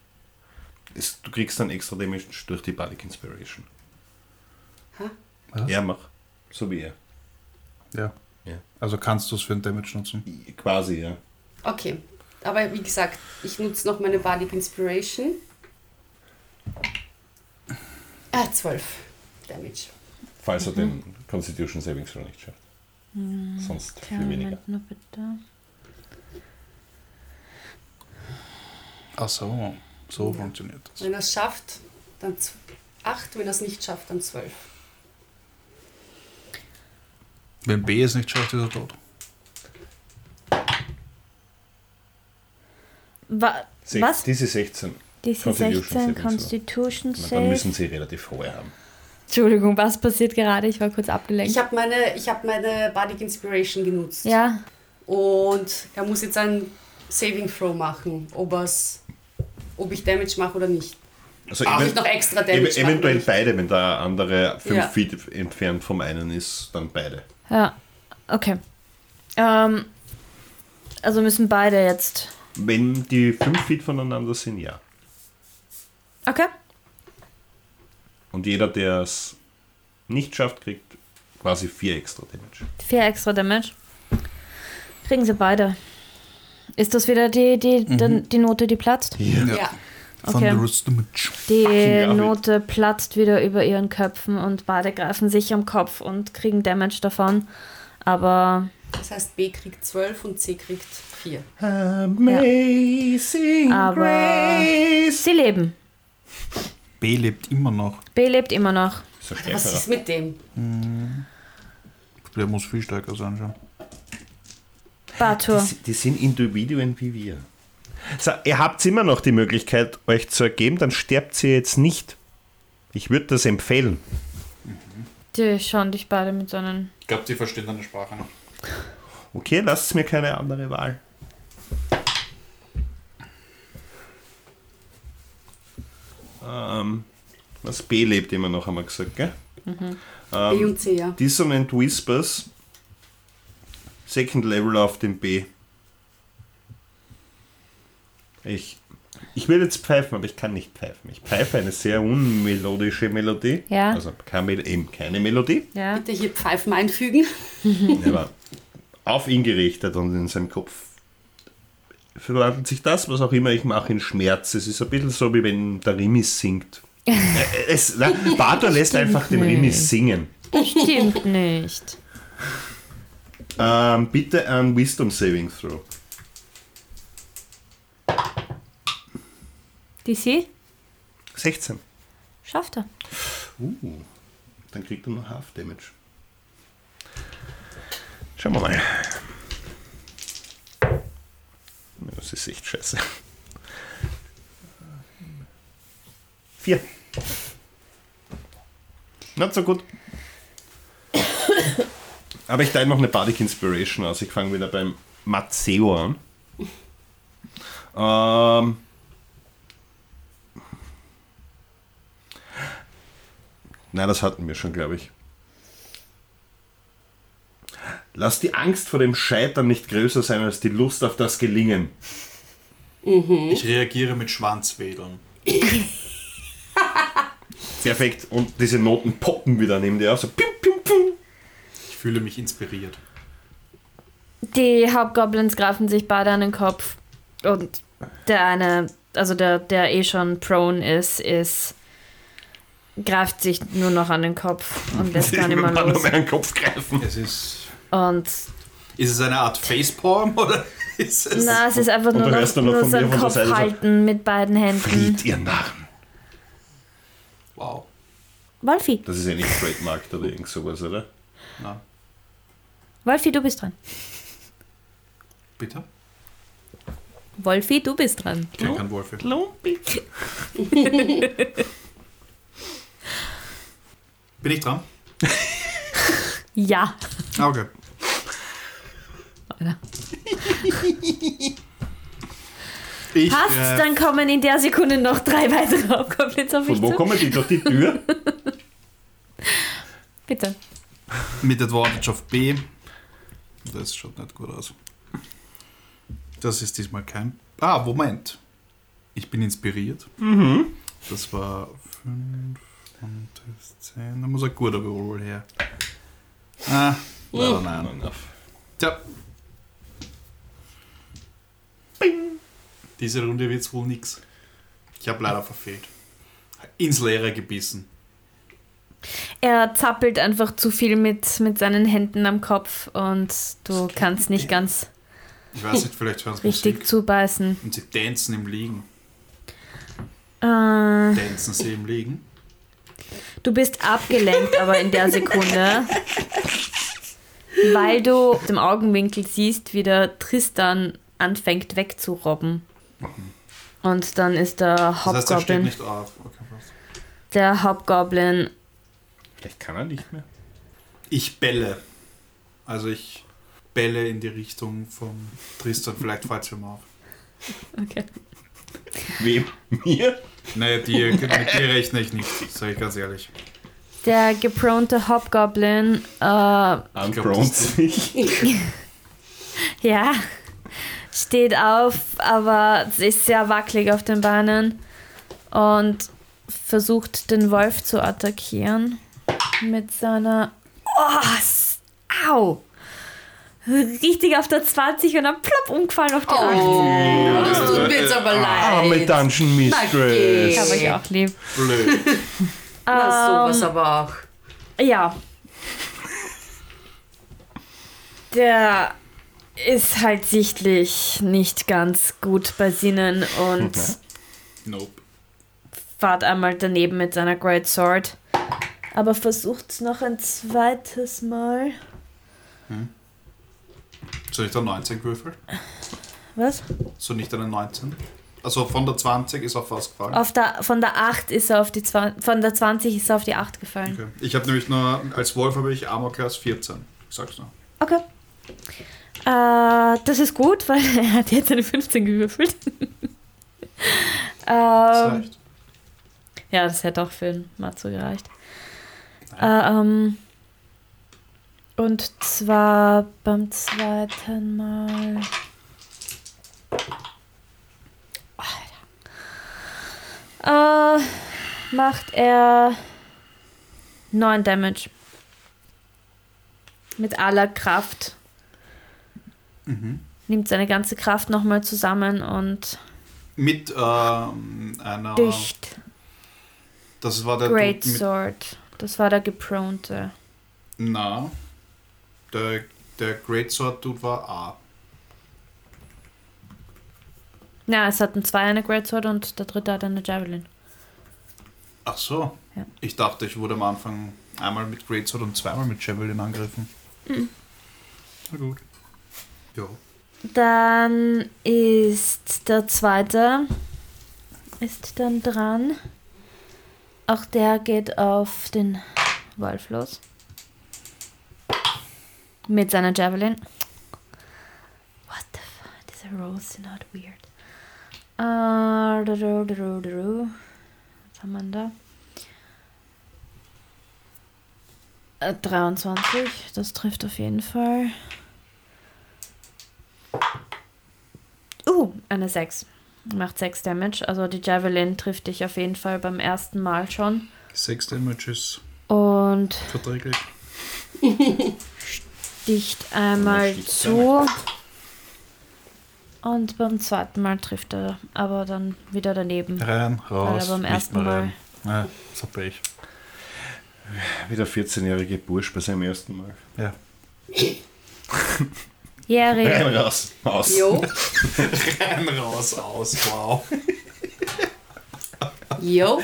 Es, du kriegst dann extra Damage durch die Bardic Inspiration. Ha? Was? Ja, mach. So wie er. Ja. Ja. Also kannst du es für den Damage nutzen. Quasi, ja. Okay, aber wie gesagt, ich nutze noch meine Bardic Inspiration. Ah, 12 Damage. Falls er den Constitution Saving Throw nicht schafft. Sonst viel Kleinen weniger. Moment nur bitte. Ach so, so funktioniert das. Wenn er es schafft, dann 8, wenn er es nicht schafft, dann 12. Wenn B es nicht schafft, ist er tot. Wa Se- was? Diese 16. Diese Constitution 16 Saving. Constitution Na, Dann müssen sie relativ hohe haben. Entschuldigung, was passiert gerade? Ich war kurz abgelenkt. Ich habe meine, ich hab meine Bardic Inspiration genutzt. ja, Und er muss jetzt einen Saving Throw machen, ob, ob ich Damage mache oder nicht. Also Darf even- ich noch extra ev Damage machen? eventuell beide, wenn der andere 5 Ja. Feet entfernt vom einen ist, dann beide. ja, okay. Ähm, also müssen beide jetzt. Wenn die 5 Feet voneinander sind, ja. Okay. Und jeder, der es nicht schafft, kriegt quasi 4 extra Damage. Vier extra Damage. Kriegen sie beide. Ist das wieder die, die, die, die Note, die platzt? Ja. Okay. Thunderous Damage. Die. Note platzt wieder über ihren Köpfen und beide greifen sich am Kopf und kriegen Damage davon. Aber Das heißt, B kriegt 12 und C kriegt 4. Amazing Aber- Grace. sie leben. B lebt immer noch. B lebt immer noch. So Was ist mit dem? Der muss viel stärker sein schon. Bartur. Die, die sind Individuen wie wir. So, ihr habt immer noch die Möglichkeit, euch zu ergeben, dann sterbt ihr jetzt nicht. Ich würde das empfehlen. Die schauen dich beide mit so einem. Ich glaube, die verstehen deine Sprache noch. Okay, lasst mir keine andere Wahl. Ähm, was B lebt immer noch, haben wir gesagt, gell? B und C, ja. Dissonant Whispers. Second Level auf dem B. Ich, Ich will jetzt pfeifen, aber ich kann nicht pfeifen. Ich pfeife eine sehr unmelodische Melodie. Ja. Also keine, eben keine Melodie. Ja. Bitte hier Pfeifen einfügen. (laughs) aber auf ihn gerichtet und in seinem Kopf verwandelt sich das, was auch immer ich mache, in Schmerz. Es ist ein bisschen so, wie wenn der Rimis singt. (laughs) Äh, es, na, Bator lässt einfach den. Rimis singen. Stimmt nicht. Ähm, bitte ein Wisdom Saving Throw. DC? 16. Schafft er. Uh, dann kriegt er noch Half Damage. Schauen wir mal. Das ist echt scheiße. Vier. Not so gut. Aber ich teile noch eine Bardic Inspiration aus. Ich fange wieder beim Matteo an. Ähm, Nein, das hatten wir schon, glaube ich. Lass die Angst vor dem Scheitern nicht größer sein als die Lust auf das Gelingen. Ich reagiere mit Schwanzwedeln. (laughs) Perfekt. Und diese Noten poppen wieder neben dir auf. So pim, pim, pim. Ich fühle mich inspiriert. Die Hauptgoblins greifen sich beide an den Kopf. Und der eine, also der, der eh schon prone ist, ist greift sich nur noch an den Kopf und lässt (laughs) gar nicht mehr kann nur los. mehr an den Kopf greifen. Es ist. Und Ist es eine Art Facepalm oder (laughs) ist es. na, es ist einfach nur du noch, nur so mir ein von der Kopf Seite so, halten mit beiden Händen. Fried, ihr Narren. Wow. Wolfi, Das ist ja nicht trademarked oder irgend sowas, oder? Na, Wolfi, du bist dran. bitte? Wolfi, du bist dran. Ich kenne keinen Wolf. Klumpi. Bin ich dran? (laughs) Ja. Ah, okay. (laughs) Ich, Passt, äh, dann kommen in der Sekunde noch drei weitere Hauptgoblins auf mich Von wo zu. kommen die? Durch die Tür? (laughs) Bitte. mit Advantage auf B. Das schaut nicht gut aus. Das ist diesmal kein. Ah, Moment. Ich bin inspiriert. Das war 5 und das 10. Da muss ein guter Roll her. Ah, leider nein. Enough. Tja. Diese Runde wird's wohl nix. Ich habe leider verfehlt. Ins Leere gebissen. Er zappelt einfach zu viel mit, mit seinen Händen am Kopf und du kannst nicht ganz Ich weiß nicht, vielleicht hören sie richtig Musik. zubeißen. Und sie tanzen im Liegen. Äh, Tanzen sie im Liegen. du bist abgelenkt, aber in der Sekunde, weil du auf dem Augenwinkel siehst, wie der Tristan anfängt wegzurobben. Und dann ist der Das heißt, er steht Hauptgoblin, nicht auf. Okay, der Hauptgoblin, Vielleicht kann er nicht mehr. Ich bälle. Also ich bälle in die Richtung von Tristan. Vielleicht fällt es mir auf. okay. Wem? Mir? Naja, die, mit dir rechne ich nicht, sage ich ganz ehrlich. der gepronte Hobgoblin, äh, Unprone sich. (laughs) ja, steht auf, aber ist sehr wackelig auf den Beinen und versucht den Wolf zu attackieren mit seiner. Oh, au! Richtig auf der 20 und dann plopp umgefallen auf die 8. Oh, das tut mir jetzt aber Arme leid. Dungeon geh. Mistress. Habe ich auch lieb. Blöd. Na, sowas aber auch. Ja. Der ist halt sichtlich nicht ganz gut bei Sinnen und Nope. fahrt einmal daneben mit seiner Great Sword. Aber versucht's noch ein zweites Mal. Soll ich da 19 gewürfelt? Was? So nicht eine 19? Also von der 20 ist auf was gefallen. Auf der, von der 8 ist er auf die 20, von der 20 ist er auf die 8 gefallen. Okay. Ich habe nämlich nur, als Wolf habe ich Armor Class 14. Ich sag's nur. Okay. Äh, das ist gut, weil (laughs) er hat jetzt eine 15 gewürfelt. Das ähm, reicht. Ja, das hätte auch für Matzo gereicht. Äh, ähm, und zwar beim zweiten Mal. Alter. macht er 9 Damage. Mit aller Kraft. Nimmt seine ganze Kraft nochmal zusammen und Mit ähm, einer. dicht. Das war der Great Dude Sword. Das war der gepronte. Na. Der, der Great Sword Dude war A. Ja, es hatten zwei eine Great Sword und der dritte hat eine Javelin. Ach so. Ja. Ich dachte, ich wurde am Anfang einmal mit Great Sword und zweimal mit Javelin angegriffen. Mhm. Na gut. Ja. Dann ist der zweite ist dann dran. Auch der geht auf den Wolf los. Mit seiner Javelin. What the fuck? Diese Rolls sind not weird. Uh, du, du, du, du. Was haben wir da? Äh, 23, das trifft auf jeden Fall. Uh, eine 6. Macht 6 Damage. Also die Javelin trifft dich auf jeden Fall beim ersten Mal schon. Sechs Damage ist Und verträglich. (laughs) dicht einmal sticht zu. Und beim zweiten Mal trifft er aber dann wieder daneben. Rein, raus. beim nicht ersten mehr rein. Ja, so Pech. Wie der 14-jährige Bursch bei seinem ersten Mal. Ja. (laughs) Jerry, Rein, raus, aus. Jo, (laughs) Rein, raus, aus, wow. jo.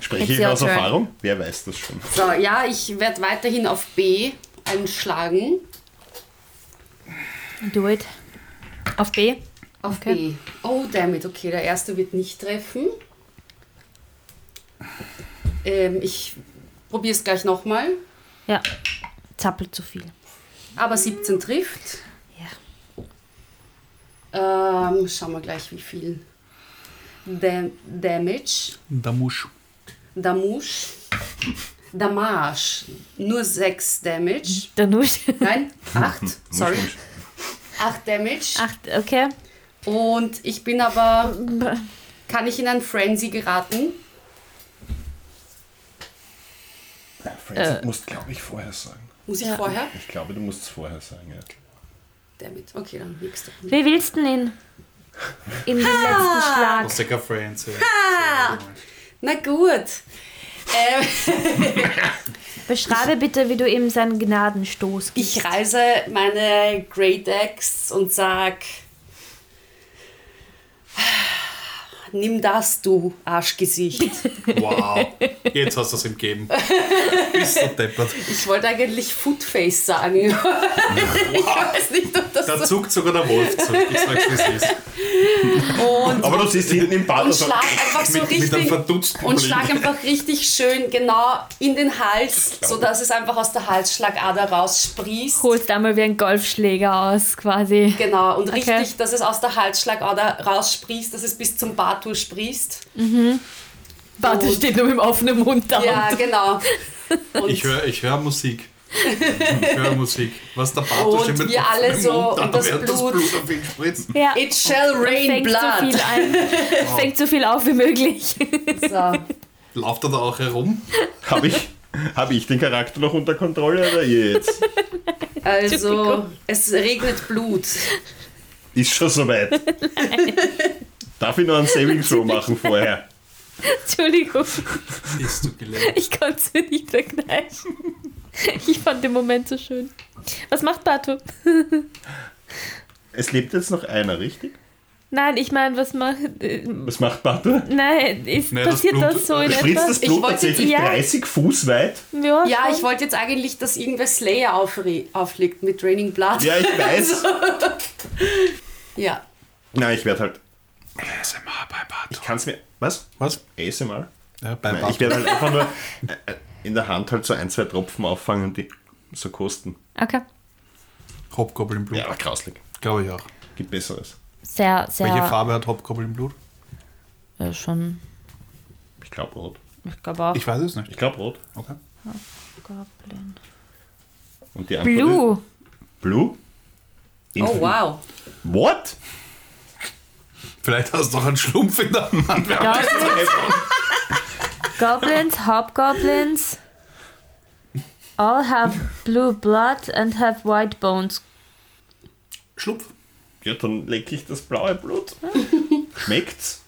Spreche ich aus turn. Erfahrung? Wer weiß das schon? So, ja, ich werde weiterhin auf B einschlagen. do it. Auf B. Auf Okay. B. Oh, damit. Okay, der erste wird nicht treffen. Ähm, ich probiere es gleich nochmal. Ja, zappelt zu viel. Aber 17 trifft. Ja. Ähm, schauen wir gleich, wie viel Dam Damage. Damusch. Damage. Damage. Nur 6 Damage. Danusch. Nein, 8. Sorry. Musch, musch. 8 Damage. Acht, okay. Und ich bin aber. Kann ich in ein Frenzy geraten? Ja, Francis, du musst, glaube ich, vorher sagen. Muss ich Ja. vorher? Ich glaube, du musst es vorher sagen, ja. Damit. Okay, dann nächste. Wie willst du denn ihn? In den letzten Schlag. Friends. Ja. Na gut. Ähm, (laughs) Beschreibe bitte, wie du ihm seinen Gnadenstoß gibst. ich reise meine Great Axe und sag: Nimm das, du Arschgesicht. (laughs) Wow. Jetzt hast du es ihm gegeben. Bist du deppert. Ich wollte eigentlich Footface sagen. (laughs) ich weiß nicht, ob das Da so. zuckt sogar der Wolf zurück. Ich sag's, wie es ist. Und, Aber du siehst hinten im Bad, und schlag einfach so Mit, mit einem richtig. verdutzten Und schlag einfach richtig schön genau in den Hals, sodass es einfach aus der Halsschlagader raussprießt. Holst einmal wie ein Golfschläger aus, quasi. Genau, und Okay. richtig, dass es aus der Halsschlagader raussprießt, dass es bis zum Bartur sprießt. Warte, Und- steht nur mit dem offenen Mund da. Ja, genau. Und, (laughs) Ich höre ich hör Musik. Ich höre Musik. Was der Und steht mit wir alle so, Mund und das Blut- das Blut auf ihn spritzt. Ja. It shall rain Fängt so blood. viel ein. (laughs) Fängt so viel auf wie möglich. So. Lauft er da auch herum? habe ich, hab ich den Charakter noch unter Kontrolle oder jetzt? Also, es regnet Blut. Ist schon soweit. (laughs) Darf ich noch einen Saving Throw machen vorher? Entschuldigung, Bist du gelernt? ich konnte es mir nicht verkneifen. Ich fand den Moment so schön. Was macht Batu? Es lebt jetzt noch einer, richtig? Nein, ich meine, was macht. äh, Was macht Batu? Nein, ist, Nee, das passiert Blut- das so in Spritzt etwa? das Ich Blut wollte- tatsächlich ja. 30 Fuß weit? Ja, Ja, ich wollte jetzt eigentlich, dass irgendwer Slayer auflegt mit Raining Blood. Ja, ich weiß. (laughs) Ja. Na, ich werde halt. ASMR bei Bartos. Ich kann es mir. Was? Was? ASMR? Ja, bei Nein, Bartos. ich werde halt einfach nur (laughs) äh, äh, in der Hand halt so ein, zwei Tropfen auffangen und die so kosten. Hopkoppel im Blut. Ja, aber grauslig. Glaube ich auch. Gibt Besseres. Sehr, sehr. Welche Farbe hat Hopkoppel im Blut? Ja, schon. Ich glaube rot. Ich glaube auch. Ich weiß es nicht. Ich glaube rot. Okay. Goblin. Und die Antwort Blue. Ist Blue? Oh, wow. What? Vielleicht hast du noch einen Schlumpf in der Hand. Ja, Goblins, hobgoblins, all have blue blood and have white bones. Schlupf. Ja, dann leck ich das blaue Blut. Schmeckt's?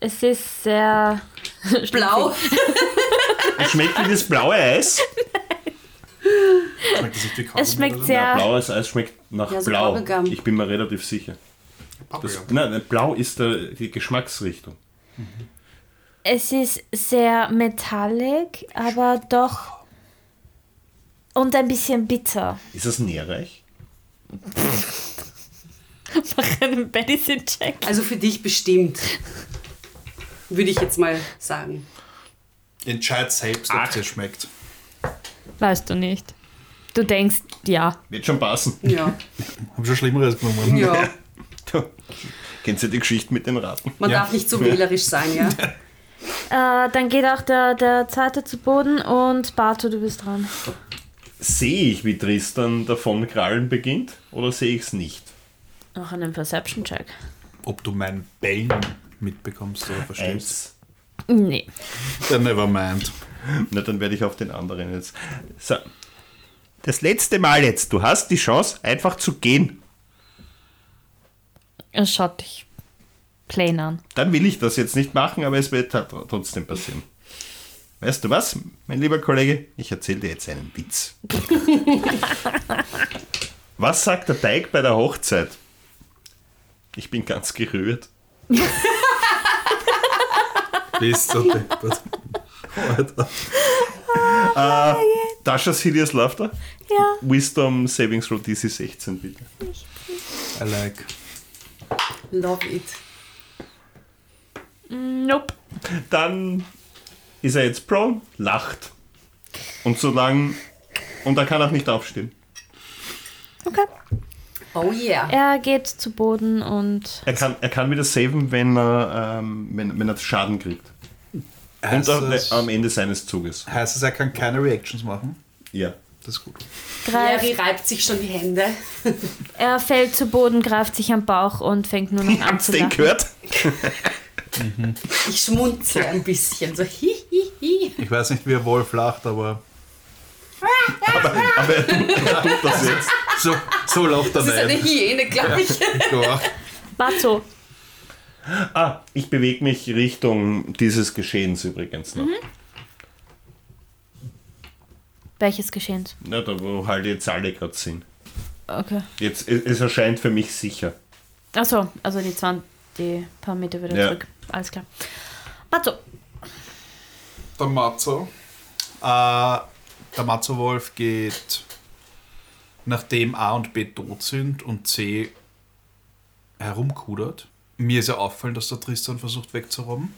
Es ist sehr (laughs) Blau. Es (laughs) schmeckt wie das blaue Eis. Schmeckt das nicht wie Kaugummi Es schmeckt sehr- Ja. Blaues Eis schmeckt nach Ja, so Blau. Bubblegum. Ich bin mir relativ sicher. Das, Paprika. nein, nein, Blau ist der, die Geschmacksrichtung. Es ist sehr metallic, aber doch und ein bisschen bitter. Ist das nährreich? (laughs) Mach einen Medicine-Check. Also für dich bestimmt. Würde ich jetzt mal sagen. Entscheid selbst, ob es dir schmeckt. Weißt du nicht. Du denkst, ja. Wird schon passen. Ja. Hab schon Schlimmeres genommen. ja. (laughs) (laughs) Du, kennst du die Geschichte mit den Raten? Man Ja. darf nicht so wählerisch sein, ja. (laughs) Äh, dann geht auch der, der zweite zu Boden und Barto, du bist dran. Sehe ich, wie Tristan davon krallen beginnt oder sehe ich es nicht? Noch einen Perception-Check. Ob du mein Bellen mitbekommst oder verstehst. Eins. Nee. Ja, never mind. Na, dann werde ich auf den anderen jetzt. So. Das letzte Mal jetzt. Du hast die Chance, einfach zu gehen. Er schaut dich plain an. Dann will ich das jetzt nicht machen, aber es wird trotzdem passieren. Weißt du was, mein lieber Kollege? Ich erzähle dir jetzt einen Witz. (laughs) was sagt der Teig bei der Hochzeit? Ich bin ganz gerührt. (laughs) Bist du deppert. Alter. Dasha's Hideous Laughter? Ja. Wisdom Savings Throw DC 16, bitte. I like. Love it. Nope. Dann ist er jetzt prone, lacht. Und solange. Und er kann auch nicht aufstehen. Okay. Oh yeah. Er geht zu Boden und Er kann, er kann wieder saven, wenn er, ähm, wenn, wenn er Schaden kriegt. Heißt Und am, das, am Ende seines Zuges. heißt das, er kann keine Reactions machen? Ja. Das ist gut. greift. Larry reibt sich schon die Hände. (laughs) Er fällt zu Boden, greift sich am Bauch und fängt nur noch an Habt zu ihr den lachen. gehört? (laughs) Ich schmunzle ein bisschen. So hi, hi, hi. Ich weiß nicht, wie er Wolf lacht, aber Aber, aber er, tut, er tut das jetzt. so, so lacht er Das ist eine nicht. Hyäne, glaube ich. Ja. Barto, Ah, ich bewege mich Richtung dieses Geschehens übrigens noch. Welches Geschehens? Na, da wo halt jetzt alle gerade sind. Okay. Jetzt, es, es erscheint für mich sicher. Achso, also die 20, die paar Meter wieder Ja. zurück. Alles klar. Barto, Der Matzo. Äh, der Matzo-Wolf geht, nachdem A und B tot sind und C herumkudert. Mir ist ja auffallen, dass der Tristan versucht wegzurobben.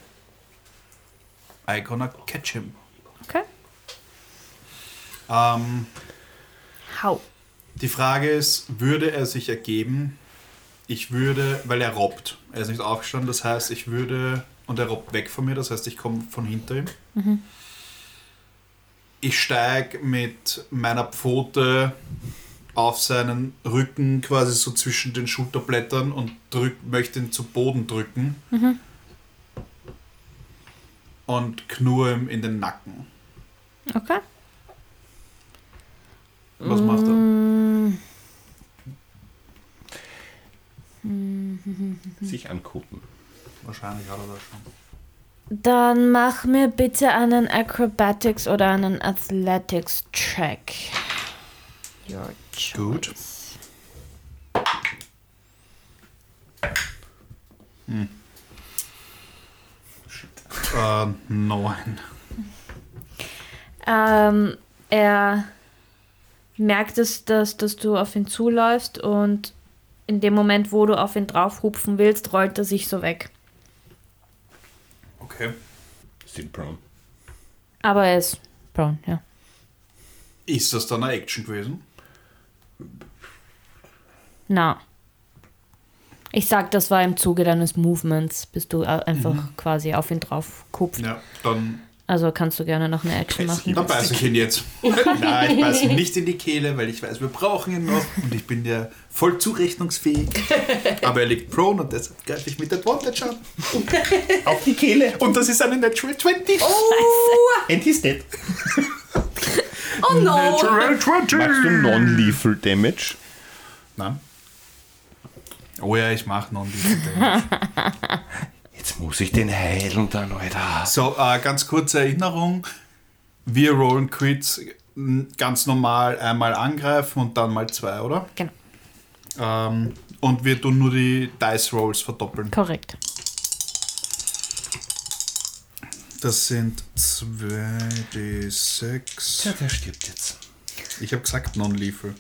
I gonna catch him. Ähm, Hau. die Frage ist, würde er sich ergeben? Ich würde, weil er robbt. Er ist nicht aufgestanden, das heißt, ich würde, und er robbt weg von mir, das heißt, ich komme von hinter ihm. Ich steige mit meiner Pfote auf seinen Rücken, quasi so zwischen den Schulterblättern und drück, möchte ihn zu Boden drücken. Und knurre ihm in den Nacken. Okay. Was macht er? Sich angucken. Wahrscheinlich hat er das schon. Dann mach mir bitte einen Acrobatics oder einen Athletics Check. Your choice. Gut. Äh, neun. Ähm, er merkt es, dass, dass du auf ihn zuläufst und in dem Moment, wo du auf ihn draufhupfen willst, rollt er sich so weg. Okay. Still prone. Aber er ist brown, ja. Ist das dann eine Action gewesen? Na. Ich sag, das war im Zuge deines Movements, bist du einfach quasi auf ihn drauf kupft. Ja. Dann Also kannst du gerne noch eine Action machen. Dann beiße ich ihn jetzt. (laughs) Nein, ich beiße ihn nicht in die Kehle, weil ich weiß, wir brauchen ihn noch und ich bin ja voll zurechnungsfähig. (laughs) Aber er liegt prone und deshalb greife ich mit Advantage an. (laughs) Auf die Kehle. Und das ist eine Natural 20. And he's dead. Oh no! Natural 20. Machst du Non-Lethal Damage? Nein. Oh ja, ich mache noch ein Jetzt muss ich den heilen dann, Alter. So, äh, ganz kurze Erinnerung. Wir rollen Crits m, ganz normal einmal angreifen und dann mal zwei, oder? Genau. Ähm, und wir tun nur die Dice Rolls verdoppeln. Korrekt. Das sind 2d6. Ja, der stirbt jetzt. Ich habe gesagt non-lethal.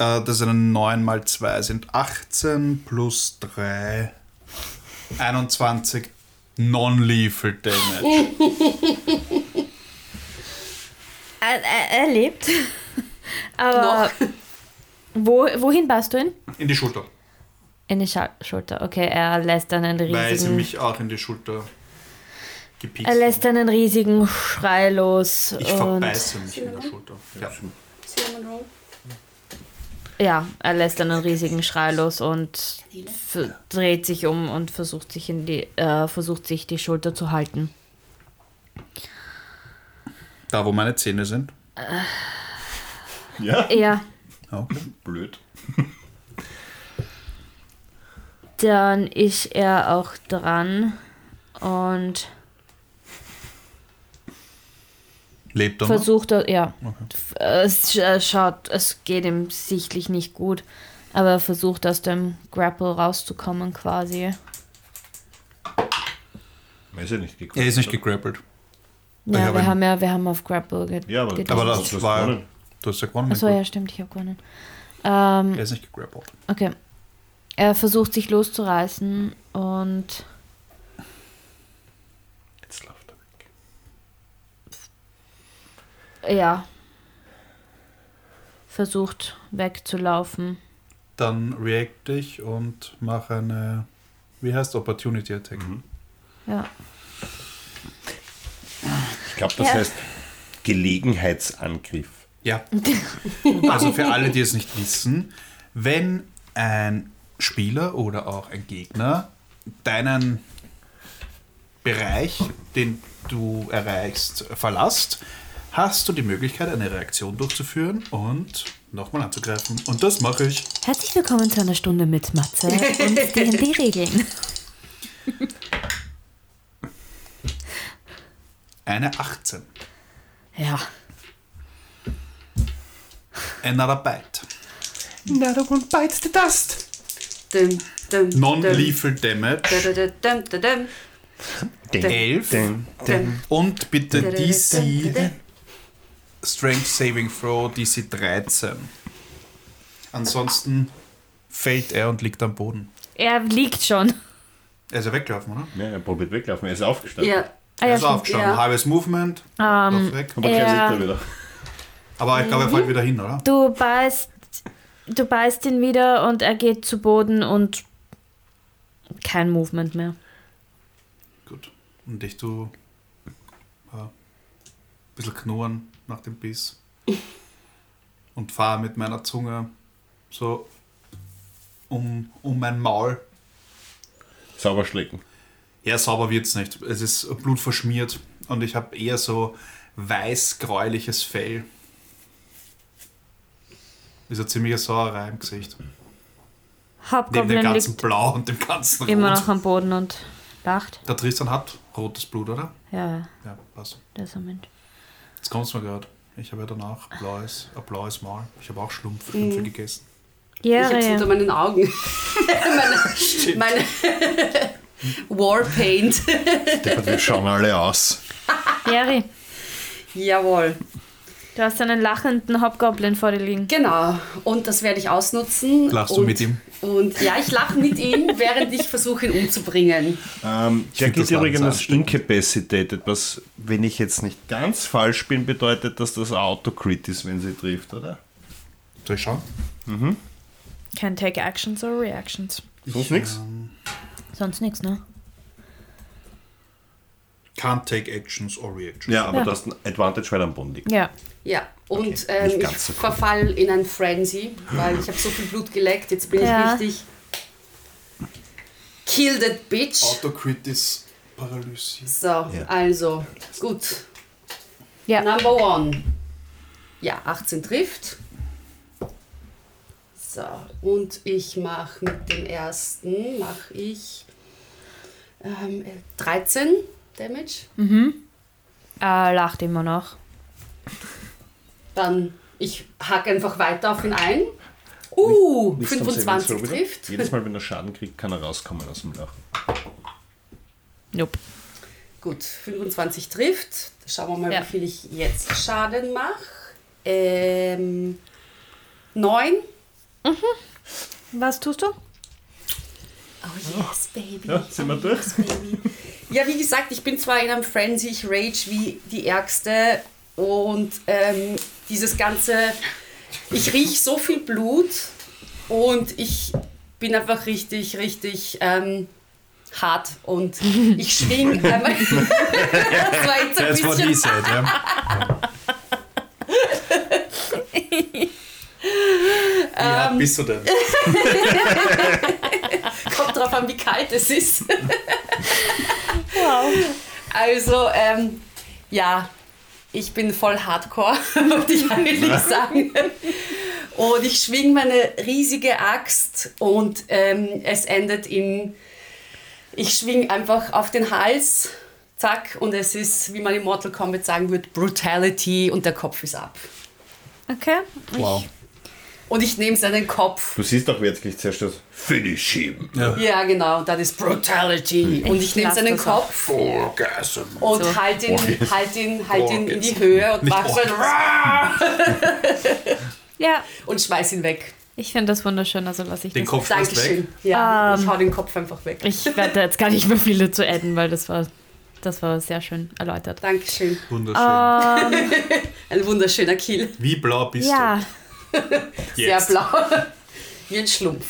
Äh, das sind 9 mal 2 sind 18 plus 3 21 non-lethal Damage. (laughs) Er, er, er lebt. (laughs) Aber Noch. wo, wohin passt du ihn? In die Schulter. In die Scha Schulter. Okay, er lässt einen Weil sie riesigen. mich auch in die Schulter gepiekt Er lässt einen riesigen Schrei los. Ich und verbeiße mich in der Schulter. Ja. Cinnamon Roll. Ja, er lässt einen riesigen Schrei los und dreht sich um und versucht sich in die äh, versucht sich die Schulter zu halten. Da, wo meine Zähne sind. Ja? Ja, Okay. Blöd. dann ist er auch dran und Lebt er noch? versucht er, ja. F- Es sch- schaut, es geht ihm sichtlich nicht gut, aber er versucht aus dem Grapple rauszukommen quasi. Weiß ich nicht. geguckt. Er ist nicht gegrappelt. Ja, hab wir haben ja, wir haben auf Grapple ge Ja, aber. Aber das, das das war- gewonnen. Du hast ja gewonnen. Achso, ja, stimmt, ich habe gewonnen. Ähm, Er ist nicht gegrappelt. okay. Er versucht sich loszureißen und Jetzt läuft er weg. Ja, versucht wegzulaufen. Dann react ich und mache eine, wie heißt Opportunity Attack. Ja. Ich glaube, das Ja. heißt Gelegenheitsangriff. Ja. (laughs) Also für alle, die es nicht wissen, wenn ein Spieler oder auch ein Gegner deinen Bereich, den du erreichst, verlasst, hast du die Möglichkeit, eine Reaktion durchzuführen und nochmal anzugreifen. Und das mache ich. Herzlich willkommen zu einer Stunde mit Matze und (laughs) D&D-Regeln. Eine 18. Ja. Another Bite. Another one bites the dust. Dum, dum, Non-lethal Damage. dum, dum, dum, dum, dum. Elf. Dun, dun. Und bitte DC Strength Saving Throw DC 13. Ansonsten fällt er und liegt am Boden. Er liegt schon. Er ist ja weggelaufen, oder? Ja, er probiert weglaufen. Er ist aufgestanden. Ja, Ah, Er ja, ist stimmt. aufgestanden. Ja. Halbes Movement. Ähm, läuft weg. Aber Er- er. Aber ich glaube, er fällt wieder hin, oder? Du beißt, du beißt ihn wieder und er geht zu Boden und kein Movement mehr. Gut. Und ich tu ja, ein bisschen knurren nach dem Biss. Und fahre mit meiner Zunge so um, um mein Maul. Sauber schlecken. Ja, sauber wird's nicht. Es ist blutverschmiert und ich habe eher so weiß-gräuliches Fell. Ist eine ziemliche Sauerei im Gesicht. Neben dem ganzen liegt Blau und dem ganzen immer Rot. noch am Boden und lacht. Der Tristan hat rotes Blut, oder? Ja, Ja, passt. der ist ein Mensch. Jetzt kommt's mir gerade. Ich habe ja danach blaues, ein blaues Maul. Ich habe auch Schlumpf, Schlümpfe gegessen. ich hab's unter Jere, meinen Augen. (laughs) meine meine (laughs) Warpaint. Wir schauen alle aus. Jere, Jawohl. Du hast einen lachenden Hauptgoblin vor dir liegen. Genau. Und das werde ich ausnutzen. Lachst und, du mit ihm? Und ja, ich lache mit ihm, (laughs) während ich versuche, ihn umzubringen. Ähm, das geht übrigens incapacitated, was, wenn ich jetzt nicht ganz falsch bin, bedeutet, dass das Autocrit ist, wenn sie trifft, oder? Soll ich schauen? Can take actions or reactions. Sonst nichts? Ähm, Sonst nichts, ne? Can't take actions or reactions. Ja, aber Ja. du hast ein Advantage, weil er am Boden liegt. Ja. Ja, und Okay, ähm, ich so cool. verfall in ein Frenzy, weil ich habe so viel Blut geleckt, jetzt bin Ja. ich richtig kill that bitch. Autocrit ist paralysiert. So, Ja. also, gut. Ja. Number one. Ja, 18 trifft. So, und ich mache mit dem ersten, mache ich ähm, 13 Damage. Er lacht immer noch. Dann, ich hack einfach weiter auf ihn ein. Uh, Nichts am 25 Saving Throw wieder. trifft. Jedes Mal, wenn er Schaden kriegt, kann er rauskommen aus dem Lachen. Nope. Gut, 25 trifft. Schauen wir mal, Ja. wie viel ich jetzt Schaden mache. Ähm, 9. Was tust du? Oh yes, baby. Ja, sind wir durch? Baby. Ja, wie gesagt, ich bin zwar in einem Frenzy, ich rage wie die Ärgste und ähm, dieses ganze, ich rieche so viel Blut und ich bin einfach richtig, richtig ähm, hart und ich schwing (laughs) einmal. das war jetzt ein That's what he bisschen, said, ja. Wie hart bist du denn? (laughs) kommt drauf an, wie kalt es ist. Wow. Also, ähm, ja, ich bin voll Hardcore, (laughs) würde ich eigentlich sagen. Und ich schwing meine riesige Axt und ähm, es endet in, ich schwing einfach auf den Hals, zack, und es ist, wie man in Mortal Kombat sagen würde, Brutality und der Kopf ist ab. Okay. Wow. Und ich nehme seinen Kopf. Du siehst doch wirklich zuerst das Finish him. Ja. Ja, genau, das ist Brutality. Und ich nehme seinen. Kopf Orgasm. und So. halt ihn, halt ihn, halt ihn in die. Höhe und mach so ein Ja, und schmeiß ihn weg. ich finde das wunderschön, also lasse ich Den das. Kopf schmeißt weg. Dankeschön. Ja, Ähm, ich hau den Kopf einfach weg. Ich werde da jetzt gar nicht mehr viel dazu adden, weil das war, das war sehr schön erläutert. Dankeschön. Wunderschön. Ähm, (laughs) Ein wunderschöner Kill. Wie blau bist ja, du? (laughs) Sehr blau. Wie ein Schlumpf.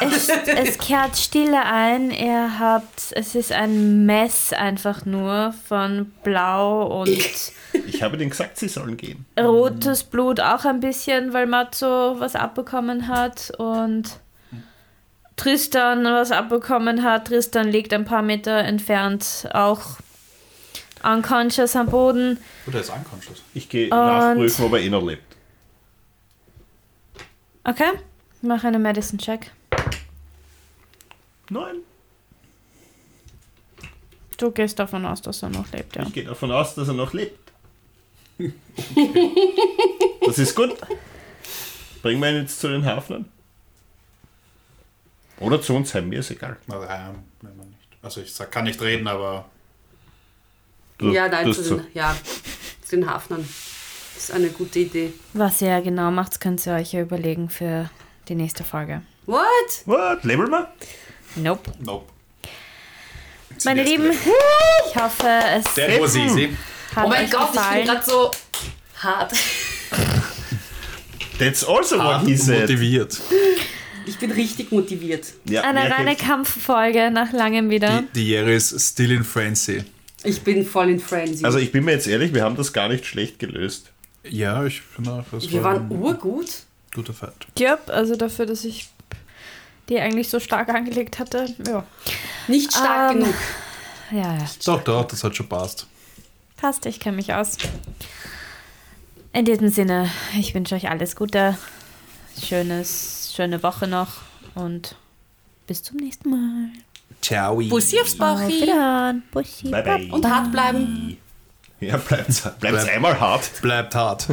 es, es kehrt Stille ein. Ihr habt, es ist ein Mess einfach nur von Blau und Ich habe denen gesagt, sie sollen gehen. rotes Blut auch ein bisschen, weil Matzo was abbekommen hat und Tristan was abbekommen hat. Tristan liegt ein paar Meter entfernt, auch unconscious am Boden. Oder ist unconscious? Ich gehe nachprüfen, ob er eh noch lebt. Okay, mach eine Medicine Check. Nein. Du gehst davon aus, dass er noch lebt, ja. Ich gehe davon aus, dass er noch lebt. Das ist gut. Bringen wir ihn jetzt zu den Hafnern? Oder zu uns heim, mir ist egal. Na, ähm, wenn man nicht. Also ich sag, kann nicht reden, aber Du, ja, nein, zu den, ja, zu den Hafnern. Ist eine gute Idee. Was ihr genau macht, könnt ihr euch ja überlegen für die nächste Folge. What? What? Label mal? Nope. nope. Meine Lieben, ich hoffe, es That was easy. hat Oh mein euch Gott, ich bin gefallen. gerade so hart. That's also what he said. motiviert. Ich bin richtig motiviert. Ja, Eine reine kämpfen. Kampffolge nach langem wieder. Die, die Jere ist still in frenzy. Ich bin voll in Frenzy. Also ich bin mir jetzt ehrlich, wir haben das gar nicht schlecht gelöst. Ja, ich finde auch, das Wir war waren urgut. guter Fight. Ja, also dafür, dass ich die eigentlich so stark angelegt hatte. Ja, Nicht stark Ähm, genug. ja, ja. Doch, doch, das hat schon passt. passt, ich kenne mich aus. In diesem Sinne, ich wünsche euch alles Gute, schönes, schöne Woche noch und bis zum nächsten Mal. Ciao. Bussi aufs Auf Bauchi. Wiederhören. Bussi. Bye bye. Und hart bleiben. Ja, bleibt's, bleibt's Bleib- einmal hart. Bleibt hart.